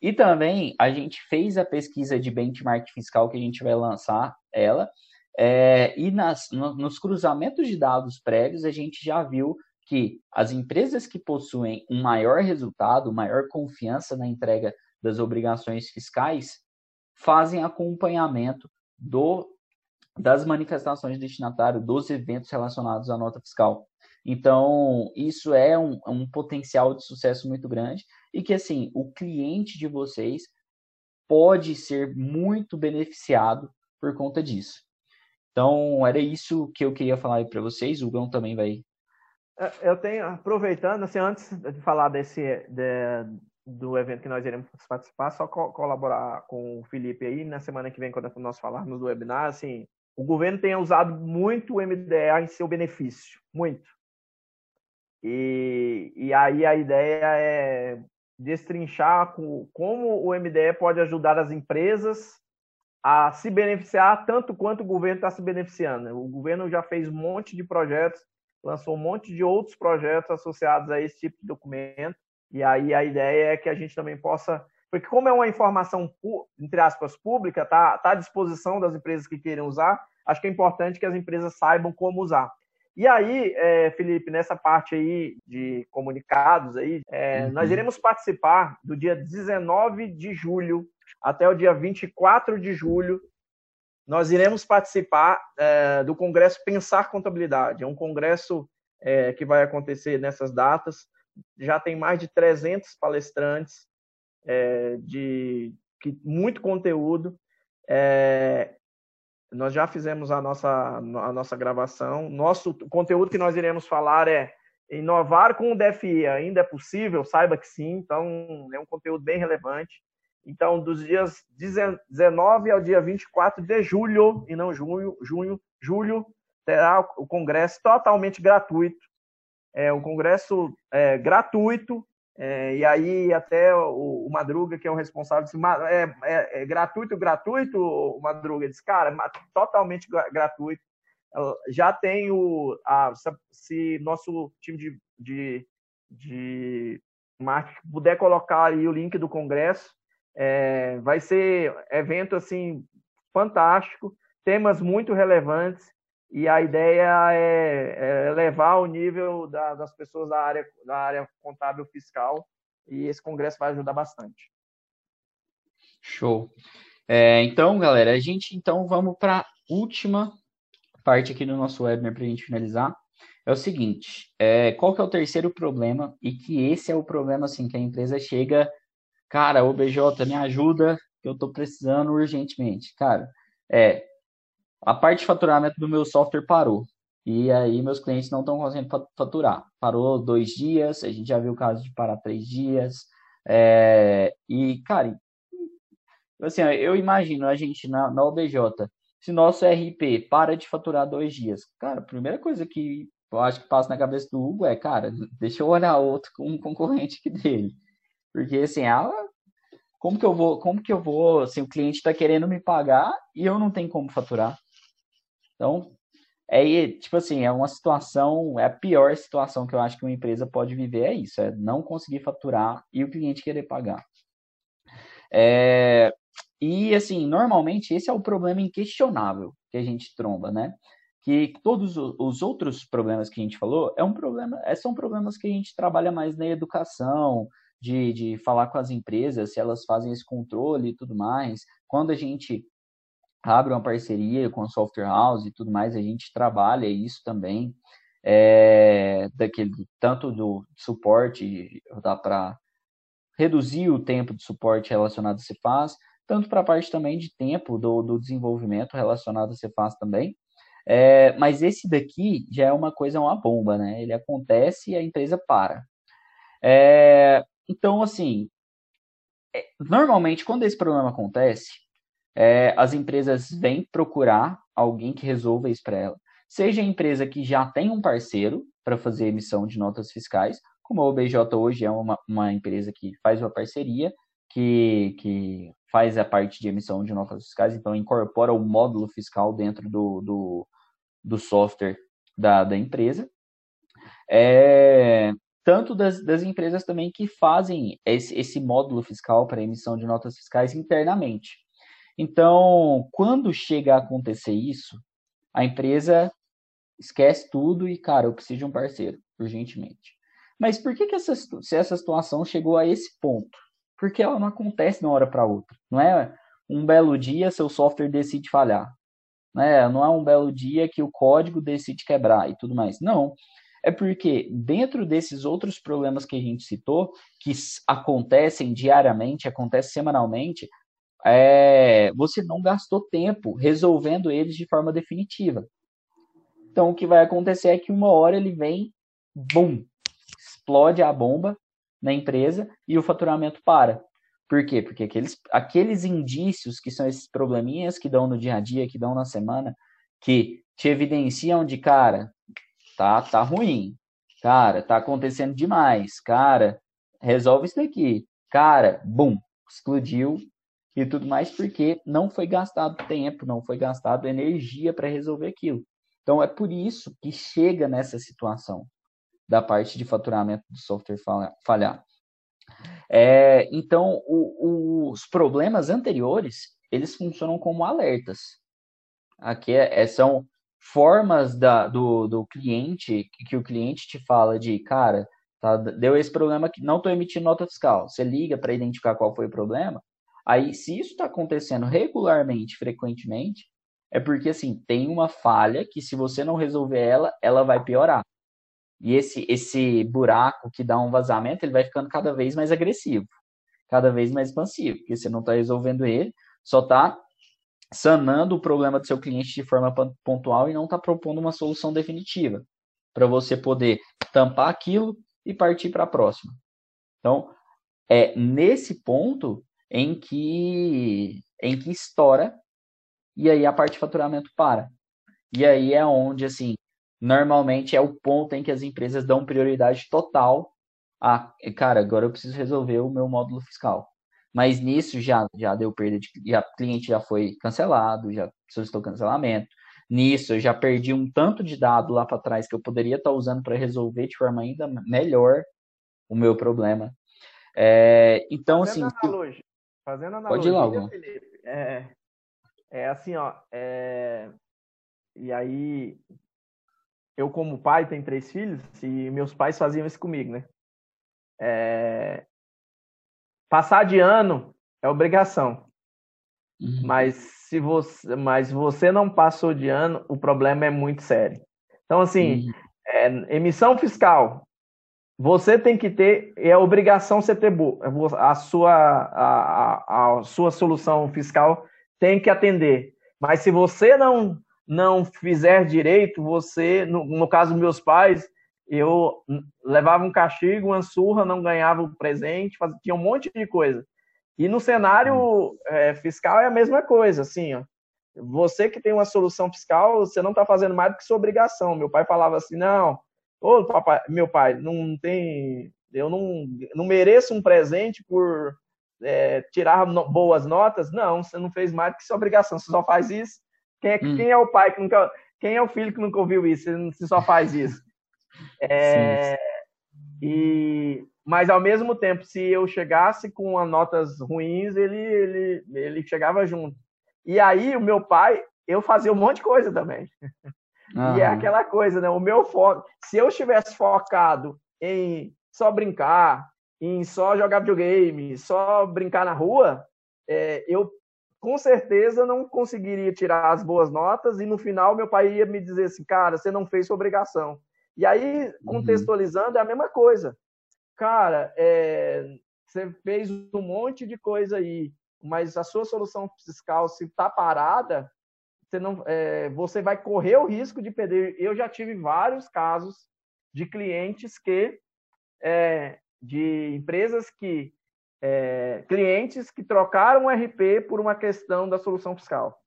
E também a gente fez a pesquisa de benchmark fiscal que a gente vai lançar ela, é, e nas, no, nos cruzamentos de dados prévios a gente já viu que as empresas que possuem um maior resultado, maior confiança na entrega das obrigações fiscais, fazem acompanhamento do, das manifestações do destinatário, dos eventos relacionados à nota fiscal. Então, isso é um, um potencial de sucesso muito grande e que, assim, o cliente de vocês pode ser muito beneficiado por conta disso. Então, era isso que eu queria falar para vocês. O Gão também vai. É, eu tenho, aproveitando, assim, antes de falar desse de, do evento que nós iremos participar, só co colaborar com o Felipe aí, na semana que vem, quando nós falarmos do webinar, assim, o governo tem usado muito o MDA em seu benefício, muito. E, e aí a ideia é destrinchar com, como o MDE pode ajudar as empresas a se beneficiar tanto quanto o governo está se beneficiando. O governo já fez um monte de projetos, lançou um monte de outros projetos associados a esse tipo de documento, e aí a ideia é que a gente também possa, porque como é uma informação, entre aspas, pública, está tá à disposição das empresas que queiram usar, acho que é importante que as empresas saibam como usar. E aí, é, Felipe, nessa parte aí de comunicados aí, é, uhum. nós iremos participar do dia 19 de julho até o dia 24 de julho. Nós iremos participar é, do Congresso Pensar Contabilidade. É um congresso é, que vai acontecer nessas datas. Já tem mais de 300 palestrantes, é, de que, muito conteúdo. Nós já fizemos a nossa, a nossa gravação. Nosso conteúdo que nós iremos falar é inovar com o DFI ainda é possível? Saiba que sim. Então, é um conteúdo bem relevante. Então, dos dias 19 ao dia 24 de julho, e não junho, junho, julho, terá o congresso totalmente gratuito. É um congresso é, gratuito é, e aí até o, o, Madruga, que é o responsável, disse, é, é, é gratuito, gratuito, o Madruga? Ele disse, cara, totalmente gratuito. Já tem o... A, se nosso time de, de, de marketing puder colocar aí o link do congresso, é, vai ser evento, assim, fantástico, temas muito relevantes, e a ideia é, é elevar o nível da, das pessoas da área, da área contábil fiscal e esse congresso vai ajudar bastante. Show. É, então, galera, a gente então vamos para última parte aqui do nosso webinar para a gente finalizar. É o seguinte, é, qual que é o terceiro problema e que esse é o problema assim que a empresa chega, cara, o BJ me ajuda, que eu estou precisando urgentemente, cara. É a parte de faturamento do meu software parou. E aí meus clientes não estão conseguindo faturar. Parou dois dias, a gente já viu o caso de parar três dias. É, e, cara, assim, eu imagino a gente na, na OBJ, se nosso RP para de faturar dois dias, cara, a primeira coisa que eu acho que passa na cabeça do Hugo é, cara, deixa eu olhar outro um concorrente que dele. Porque assim, ah, como que eu vou, como que eu vou, assim, o cliente está querendo me pagar e eu não tenho como faturar. Então, é tipo assim, é uma situação, é a pior situação que eu acho que uma empresa pode viver, é isso, é não conseguir faturar e o cliente querer pagar. É, e assim, normalmente esse é o problema inquestionável que a gente tromba, né? Que todos os outros problemas que a gente falou é um problema, é, são problemas que a gente trabalha mais na educação, de, de falar com as empresas, se elas fazem esse controle e tudo mais. Quando a gente abre uma parceria com a software house e tudo mais, a gente trabalha isso também, é, daquele, tanto do suporte, dá para reduzir o tempo de suporte relacionado a Cefaz, tanto para a parte também de tempo do, do desenvolvimento relacionado a Cefaz também. É, mas esse daqui já é uma coisa, uma bomba, né? Ele acontece e a empresa para. É, então, assim, é, normalmente quando esse problema acontece, é, as empresas vêm procurar alguém que resolva isso para ela. Seja a empresa que já tem um parceiro para fazer emissão de notas fiscais, como a OBJ hoje é uma, uma empresa que faz uma parceria, que, que faz a parte de emissão de notas fiscais, então incorpora o módulo fiscal dentro do, do, do software da, da empresa. É, tanto das, das empresas também que fazem esse, esse módulo fiscal para emissão de notas fiscais internamente. Então, quando chega a acontecer isso, a empresa esquece tudo e, cara, eu preciso de um parceiro, urgentemente. Mas por que, que essa, se essa situação chegou a esse ponto? Porque ela não acontece de uma hora para outra. Não é um belo dia seu software decide falhar. Né? Não é um belo dia que o código decide quebrar e tudo mais. Não. É porque dentro desses outros problemas que a gente citou, que acontecem diariamente, acontecem semanalmente, é, você não gastou tempo resolvendo eles de forma definitiva. Então, o que vai acontecer é que uma hora ele vem, bum, explode a bomba na empresa e o faturamento para. Por quê? Porque aqueles, aqueles indícios que são esses probleminhas que dão no dia a dia, que dão na semana, que te evidenciam de cara, tá, tá ruim, cara, tá acontecendo demais, cara, resolve isso daqui, cara, bum, explodiu e tudo mais, porque não foi gastado tempo, não foi gastado energia para resolver aquilo. Então é por isso que chega nessa situação da parte de faturamento do software falhar. É, então, o, os problemas anteriores, eles funcionam como alertas. Aqui é, é, são formas da, do, do cliente, que o cliente te fala de, cara, tá, deu esse problema que não estou emitindo nota fiscal. Você liga para identificar qual foi o problema. Aí, se isso está acontecendo regularmente, frequentemente, é porque, assim, tem uma falha que se você não resolver ela, ela vai piorar. E esse, esse buraco que dá um vazamento, ele vai ficando cada vez mais agressivo, cada vez mais expansivo, porque você não está resolvendo ele, só está sanando o problema do seu cliente de forma pontual e não está propondo uma solução definitiva para você poder tampar aquilo e partir para a próxima. Então, é nesse ponto em que em que estoura e aí a parte de faturamento para. E aí é onde assim normalmente é o ponto em que as empresas dão prioridade total a, cara, agora eu preciso resolver o meu módulo fiscal. Mas nisso já, já deu perda de já, cliente já foi cancelado, já solicitou cancelamento. Nisso eu já perdi um tanto de dado lá para trás que eu poderia estar tá usando para resolver de forma ainda melhor o meu problema. É, então, fazendo assim. Analogia, fazendo analogia, pode ir logo. Felipe, é, é assim, ó. É, e aí, eu como pai tenho três filhos e meus pais faziam isso comigo, né? É... Passar de ano é obrigação. Uhum. Mas se você, mas você não passou de ano, o problema é muito sério. Então assim, uhum. é, emissão fiscal, você tem que ter, é obrigação você ter a sua a, a, a sua solução fiscal tem que atender. Mas se você não não fizer direito, você, no, no caso dos meus pais, eu levava um castigo, uma surra, não ganhava um presente, fazia, tinha um monte de coisa. E no cenário é, fiscal é a mesma coisa, assim, ó. Você que tem uma solução fiscal, você não está fazendo mais do que sua obrigação. Meu pai falava assim, não, ô papai, meu pai, não tem, eu não, não mereço um presente por é, tirar no, boas notas. Não, você não fez mais do que sua obrigação, você só faz isso quem é, hum. quem é o pai que nunca. Quem é o filho que nunca ouviu isso? Você só faz isso. É, e, mas ao mesmo tempo, se eu chegasse com notas ruins, ele, ele, ele chegava junto. E aí, o meu pai, eu fazia um monte de coisa também. Uhum. E é aquela coisa, né? O meu foco. Se eu estivesse focado em só brincar, em só jogar videogame, só brincar na rua, é, eu com certeza não conseguiria tirar as boas notas e no final meu pai ia me dizer assim, cara, você não fez sua obrigação. E aí, uhum. contextualizando, é a mesma coisa. Cara, é, você fez um monte de coisa aí, mas a sua solução fiscal, se está parada, você, não, é, você vai correr o risco de perder. Eu já tive vários casos de clientes que, é, de empresas que, é, clientes que trocaram o RP por uma questão da solução fiscal.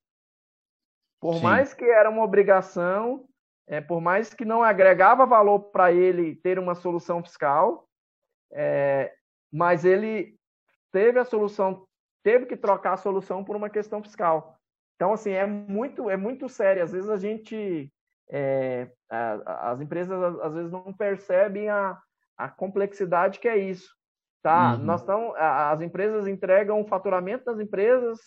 Por Sim. mais que era uma obrigação, é, por mais que não agregava valor para ele ter uma solução fiscal, é, mas ele teve a solução, teve que trocar a solução por uma questão fiscal. Então, assim, é muito, é muito sério. Às vezes a gente, é, as empresas às vezes não percebem a, a complexidade que é isso. Tá? Uhum. Nós estamos, as empresas entregam o faturamento das empresas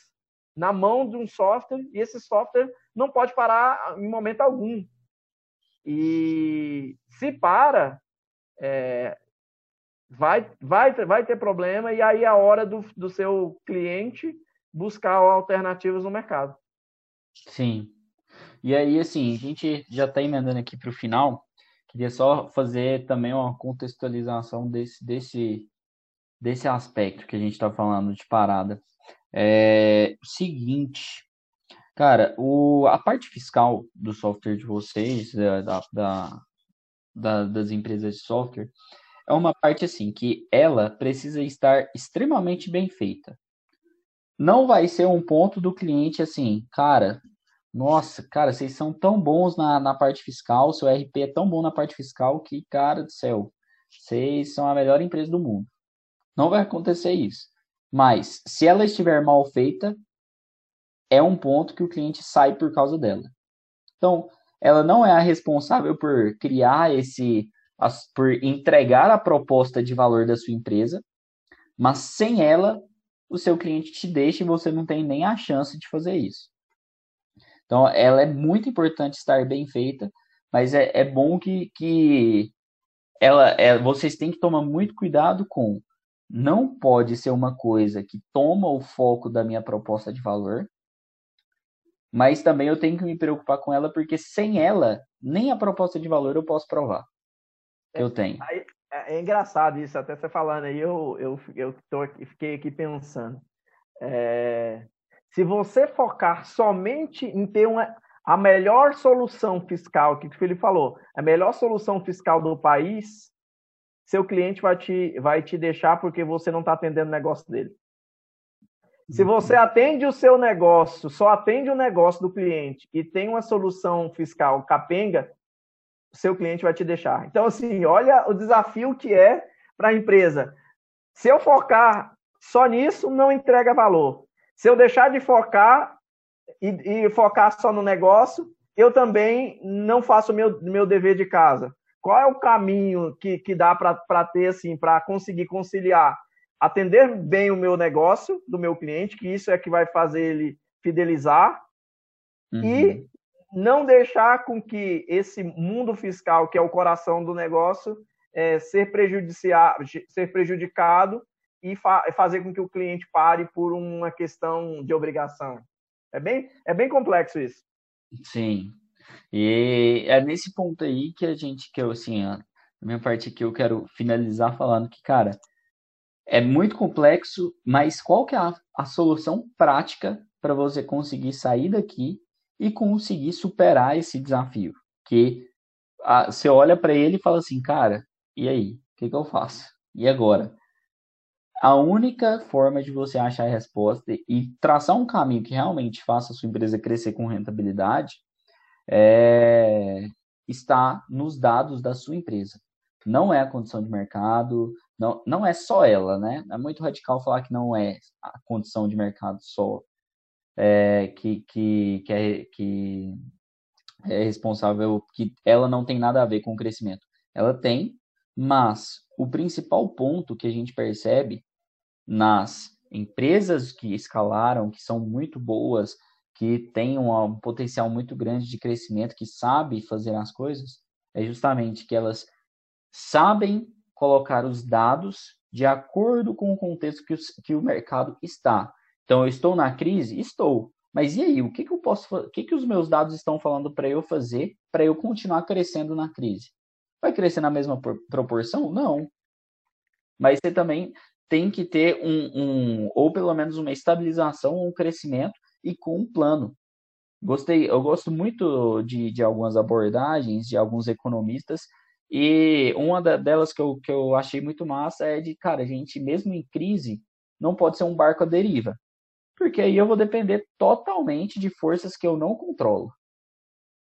na mão de um software e esse software não pode parar em momento algum. E se para, é, vai, vai, vai ter problema e aí é a hora do, do seu cliente buscar alternativas no mercado. Sim. E aí, assim, a gente já está emendando aqui para o final. Queria só fazer também uma contextualização desse, desse, desse aspecto que a gente está falando de parada. É seguinte, cara, o, a parte fiscal do software de vocês, da, da, da, das empresas de software, é uma parte assim que ela precisa estar extremamente bem feita não vai ser um ponto do cliente assim, cara, nossa, cara, vocês são tão bons na, na parte fiscal, seu RP é tão bom na parte fiscal que, cara do céu, vocês são a melhor empresa do mundo. Não vai acontecer isso. Mas, se ela estiver mal feita, é um ponto que o cliente sai por causa dela. Então, ela não é a responsável por criar esse, por entregar a proposta de valor da sua empresa, mas sem ela, o seu cliente te deixa e você não tem nem a chance de fazer isso. Então, ela é muito importante estar bem feita, mas é, é bom que, que ela, é, vocês têm que tomar muito cuidado com. Não pode ser uma coisa que toma o foco da minha proposta de valor, mas também eu tenho que me preocupar com ela, porque sem ela, nem a proposta de valor eu posso provar. Eu tenho. Aí, é, é, engraçado isso, até você falando aí, eu, eu, eu tô, fiquei aqui pensando. É, se você focar somente em ter uma, a melhor solução fiscal, que o Felipe falou, a melhor solução fiscal do país, seu cliente vai te, vai te deixar porque você não está atendendo o negócio dele. Se você atende o seu negócio, só atende o negócio do cliente e tem uma solução fiscal capenga, seu cliente vai te deixar. Então, assim, olha o desafio que é para a empresa. Se eu focar só nisso, não entrega valor. Se eu deixar de focar e, e focar só no negócio, eu também não faço o meu, meu dever de casa. Qual é o caminho que, que dá para ter, assim, para conseguir conciliar? Atender bem o meu negócio, do meu cliente, que isso é que vai fazer ele fidelizar, uhum. e não deixar com que esse mundo fiscal, que é o coração do negócio, é, ser, ser prejudicado e fa fazer com que o cliente pare por uma questão de obrigação. É bem, é bem complexo isso. Sim. E é nesse ponto aí que a gente, que eu, assim, a minha parte aqui eu quero finalizar falando que, cara, é muito complexo, mas qual que é a, a solução prática para você conseguir sair daqui e conseguir superar esse desafio. Que a, você olha para ele e fala assim, cara, e aí? O que, que eu faço? E agora? A única forma de você achar a resposta e traçar um caminho que realmente faça a sua empresa crescer com rentabilidade é, está nos dados da sua empresa. Não é a condição de mercado, não, não é só ela, né? É muito radical falar que não é a condição de mercado só é, que, que, que, é, que é responsável, que ela não tem nada a ver com o crescimento. Ela tem, mas o principal ponto que a gente percebe nas empresas que escalaram, que são muito boas, que têm um potencial muito grande de crescimento, que sabem fazer as coisas, é justamente que elas sabem colocar os dados de acordo com o contexto que, os, que o mercado está. Então, eu estou na crise? Estou. Mas e aí? O que, que eu posso O que, que os meus dados estão falando para eu fazer para eu continuar crescendo na crise? Vai crescer na mesma proporção? Não. Mas você também tem que ter um, um ou pelo menos uma estabilização, um crescimento e com um plano. Gostei, eu gosto muito de, de algumas abordagens de alguns economistas, e uma delas que eu, que eu achei muito massa é de, cara, a gente, mesmo em crise, não pode ser um barco à deriva. Porque aí eu vou depender totalmente de forças que eu não controlo.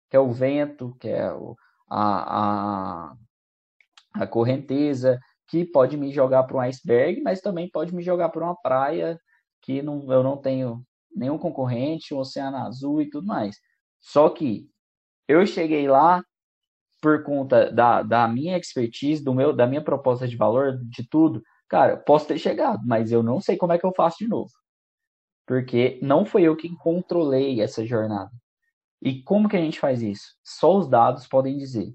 Que é o vento, que é o, a, a, a correnteza, que pode me jogar para um iceberg, mas também pode me jogar para uma praia que não, eu não tenho nenhum concorrente, um oceano azul e tudo mais. Só que eu cheguei lá por conta da, da minha expertise, do meu, da minha proposta de valor, de tudo. Cara, posso ter chegado, mas eu não sei como é que eu faço de novo. Porque não foi eu que controlei essa jornada. E como que a gente faz isso? Só os dados podem dizer.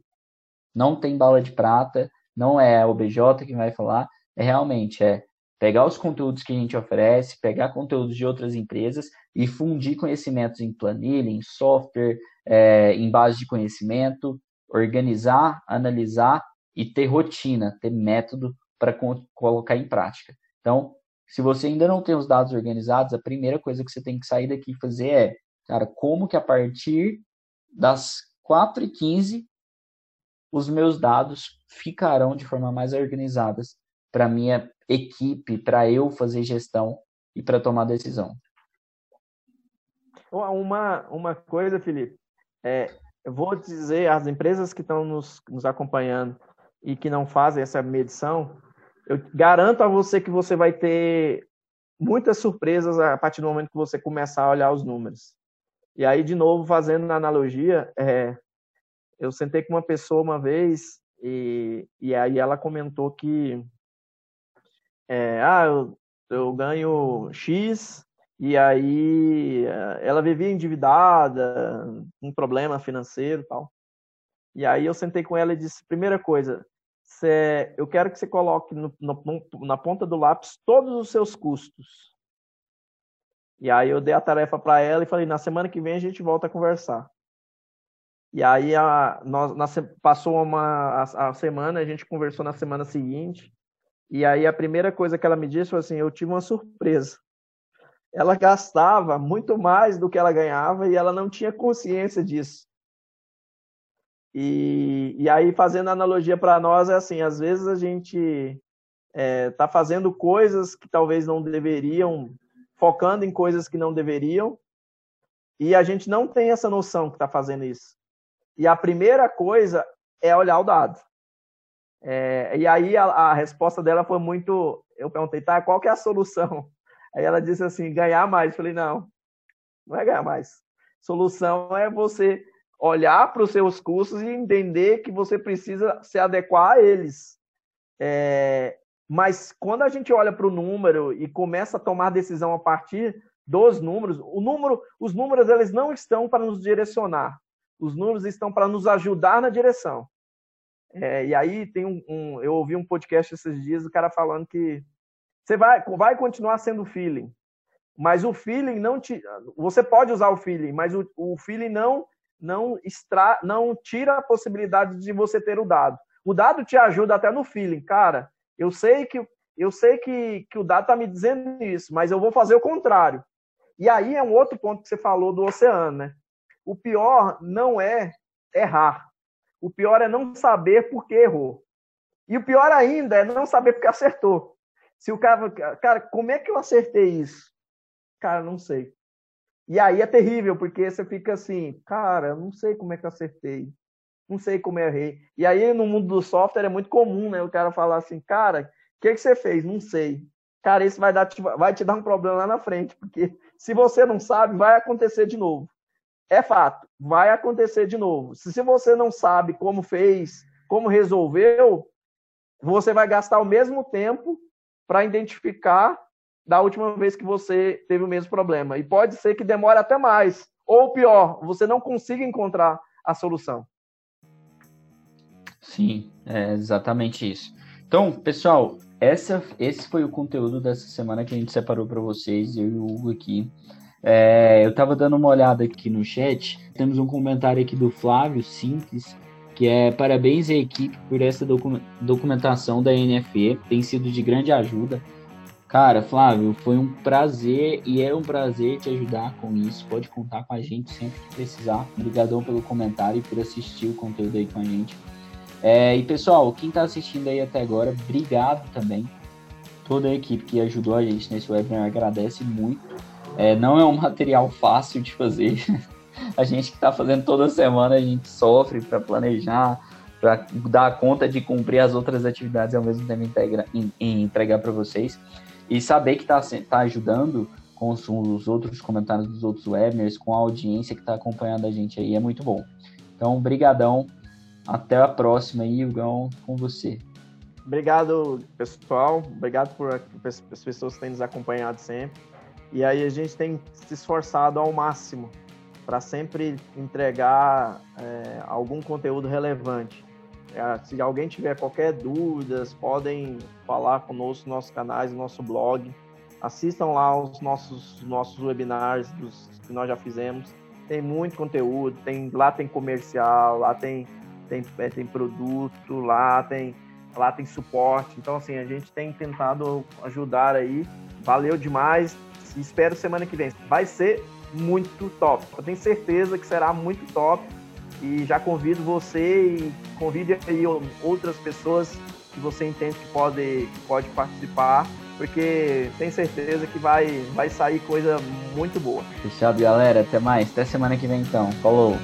Não tem bala de prata, não é o BJ que vai falar, é realmente é pegar os conteúdos que a gente oferece, pegar conteúdos de outras empresas e fundir conhecimentos em planilha, em software, é, em base de conhecimento, organizar, analisar e ter rotina, ter método para colocar em prática. Então, se você ainda não tem os dados organizados, a primeira coisa que você tem que sair daqui e fazer é, cara, como que a partir das 4h15 os meus dados ficarão de forma mais organizadas para minha equipe, para eu fazer gestão e para tomar decisão. Uma, uma coisa, Felipe, é, eu vou dizer, as empresas que estão nos, nos acompanhando e que não fazem essa medição, eu garanto a você que você vai ter muitas surpresas a partir do momento que você começar a olhar os números. E aí, de novo, fazendo analogia, é, eu sentei com uma pessoa uma vez e, e aí ela comentou que é, ah, eu, eu ganho X e aí ela vivia endividada, um problema financeiro e tal. E aí eu sentei com ela e disse, primeira coisa, cê, eu quero que você coloque no, no, na ponta do lápis todos os seus custos. E aí eu dei a tarefa para ela e falei, na semana que vem a gente volta a conversar. E aí a, nós, passou uma a, a semana, a gente conversou na semana seguinte. E aí a primeira coisa que ela me disse foi assim: eu tive uma surpresa. Ela gastava muito mais do que ela ganhava e ela não tinha consciência disso. E, e aí, fazendo analogia para nós, é assim: às vezes a gente está é, tá fazendo coisas que talvez não deveriam, focando em coisas que não deveriam, e a gente não tem essa noção que está fazendo isso. E a primeira coisa é olhar o dado. É, e aí a, a, resposta dela foi muito. Eu perguntei, tá, qual que é a solução? Aí ela disse assim, ganhar mais. Eu falei, não, não é ganhar mais. Solução é você olhar para os seus custos e entender que você precisa se adequar a eles. É, mas quando a gente olha para o número e começa a tomar decisão a partir dos números, o número, os números eles não estão para nos direcionar. Os números estão para nos ajudar na direção. É, e aí tem um, um, eu ouvi um podcast esses dias, o cara falando que você vai, vai continuar sendo feeling, mas o feeling não te, você pode usar o feeling, mas o, o feeling não não extra, não tira a possibilidade de você ter o dado. O dado te ajuda até no feeling, cara. Eu sei que eu sei que, que o dado está me dizendo isso, mas eu vou fazer o contrário. E aí é um outro ponto que você falou do oceano, né? O pior não é errar. O pior é não saber por que errou. E o pior ainda é não saber porque acertou. Se o cara, cara, como é que eu acertei isso? Cara, não sei. E aí é terrível, porque você fica assim, cara, não sei como é que eu acertei. Não sei como eu errei. E aí no mundo do software é muito comum, né? O cara falar assim, cara, o que, que você fez? Não sei. Cara, isso vai, dar, vai te dar um problema lá na frente, porque se você não sabe, vai acontecer de novo é fato, vai acontecer de novo. Se, se você não sabe como fez, como resolveu, você vai gastar o mesmo tempo para identificar da última vez que você teve o mesmo problema. E pode ser que demore até mais. Ou pior, você não consiga encontrar a solução. Sim, é exatamente isso. Então, pessoal, essa, esse foi o conteúdo dessa semana que a gente separou para vocês, eu e o Hugo aqui. É, eu estava dando uma olhada aqui no chat. Temos um comentário aqui do Flávio Simples, que é parabéns à equipe por essa documentação da NFE, tem sido de grande ajuda. Cara, Flávio, foi um prazer e é um prazer te ajudar com isso. Pode contar com a gente sempre que precisar. Obrigadão pelo comentário e por assistir o conteúdo aí com a gente. É, e pessoal, quem está assistindo aí até agora, obrigado também. Toda a equipe que ajudou a gente nesse webinar agradece muito. É, não é um material fácil de fazer. A gente que está fazendo toda semana, a gente sofre para planejar, para dar conta de cumprir as outras atividades e ao mesmo tempo integra, em, em entregar para vocês. E saber que está tá ajudando com os, os, outros comentários dos outros webinars, com a audiência que está acompanhando a gente aí, é muito bom. Então, brigadão. Até a próxima aí, Hugão, com você. Obrigado, pessoal. Obrigado por as pessoas que têm nos acompanhado sempre. E aí a gente tem se esforçado ao máximo para sempre entregar é, algum conteúdo relevante. É, se alguém tiver qualquer dúvida, podem falar conosco nos nossos canais, no nosso blog. Assistam lá os nossos, nossos webinars dos, que nós já fizemos. Tem muito conteúdo, tem, lá tem comercial, lá tem, tem, é, tem produto, lá tem, lá tem suporte. Então, assim, a gente tem tentado ajudar aí. Valeu demais. Espero semana que vem. Vai ser muito top. Eu tenho certeza que será muito top e já convido você e convide aí outras pessoas que você entende que pode, que pode participar, porque tenho certeza que vai, vai sair coisa muito boa. Fechado, galera. Até mais. Até semana que vem, então. Falou!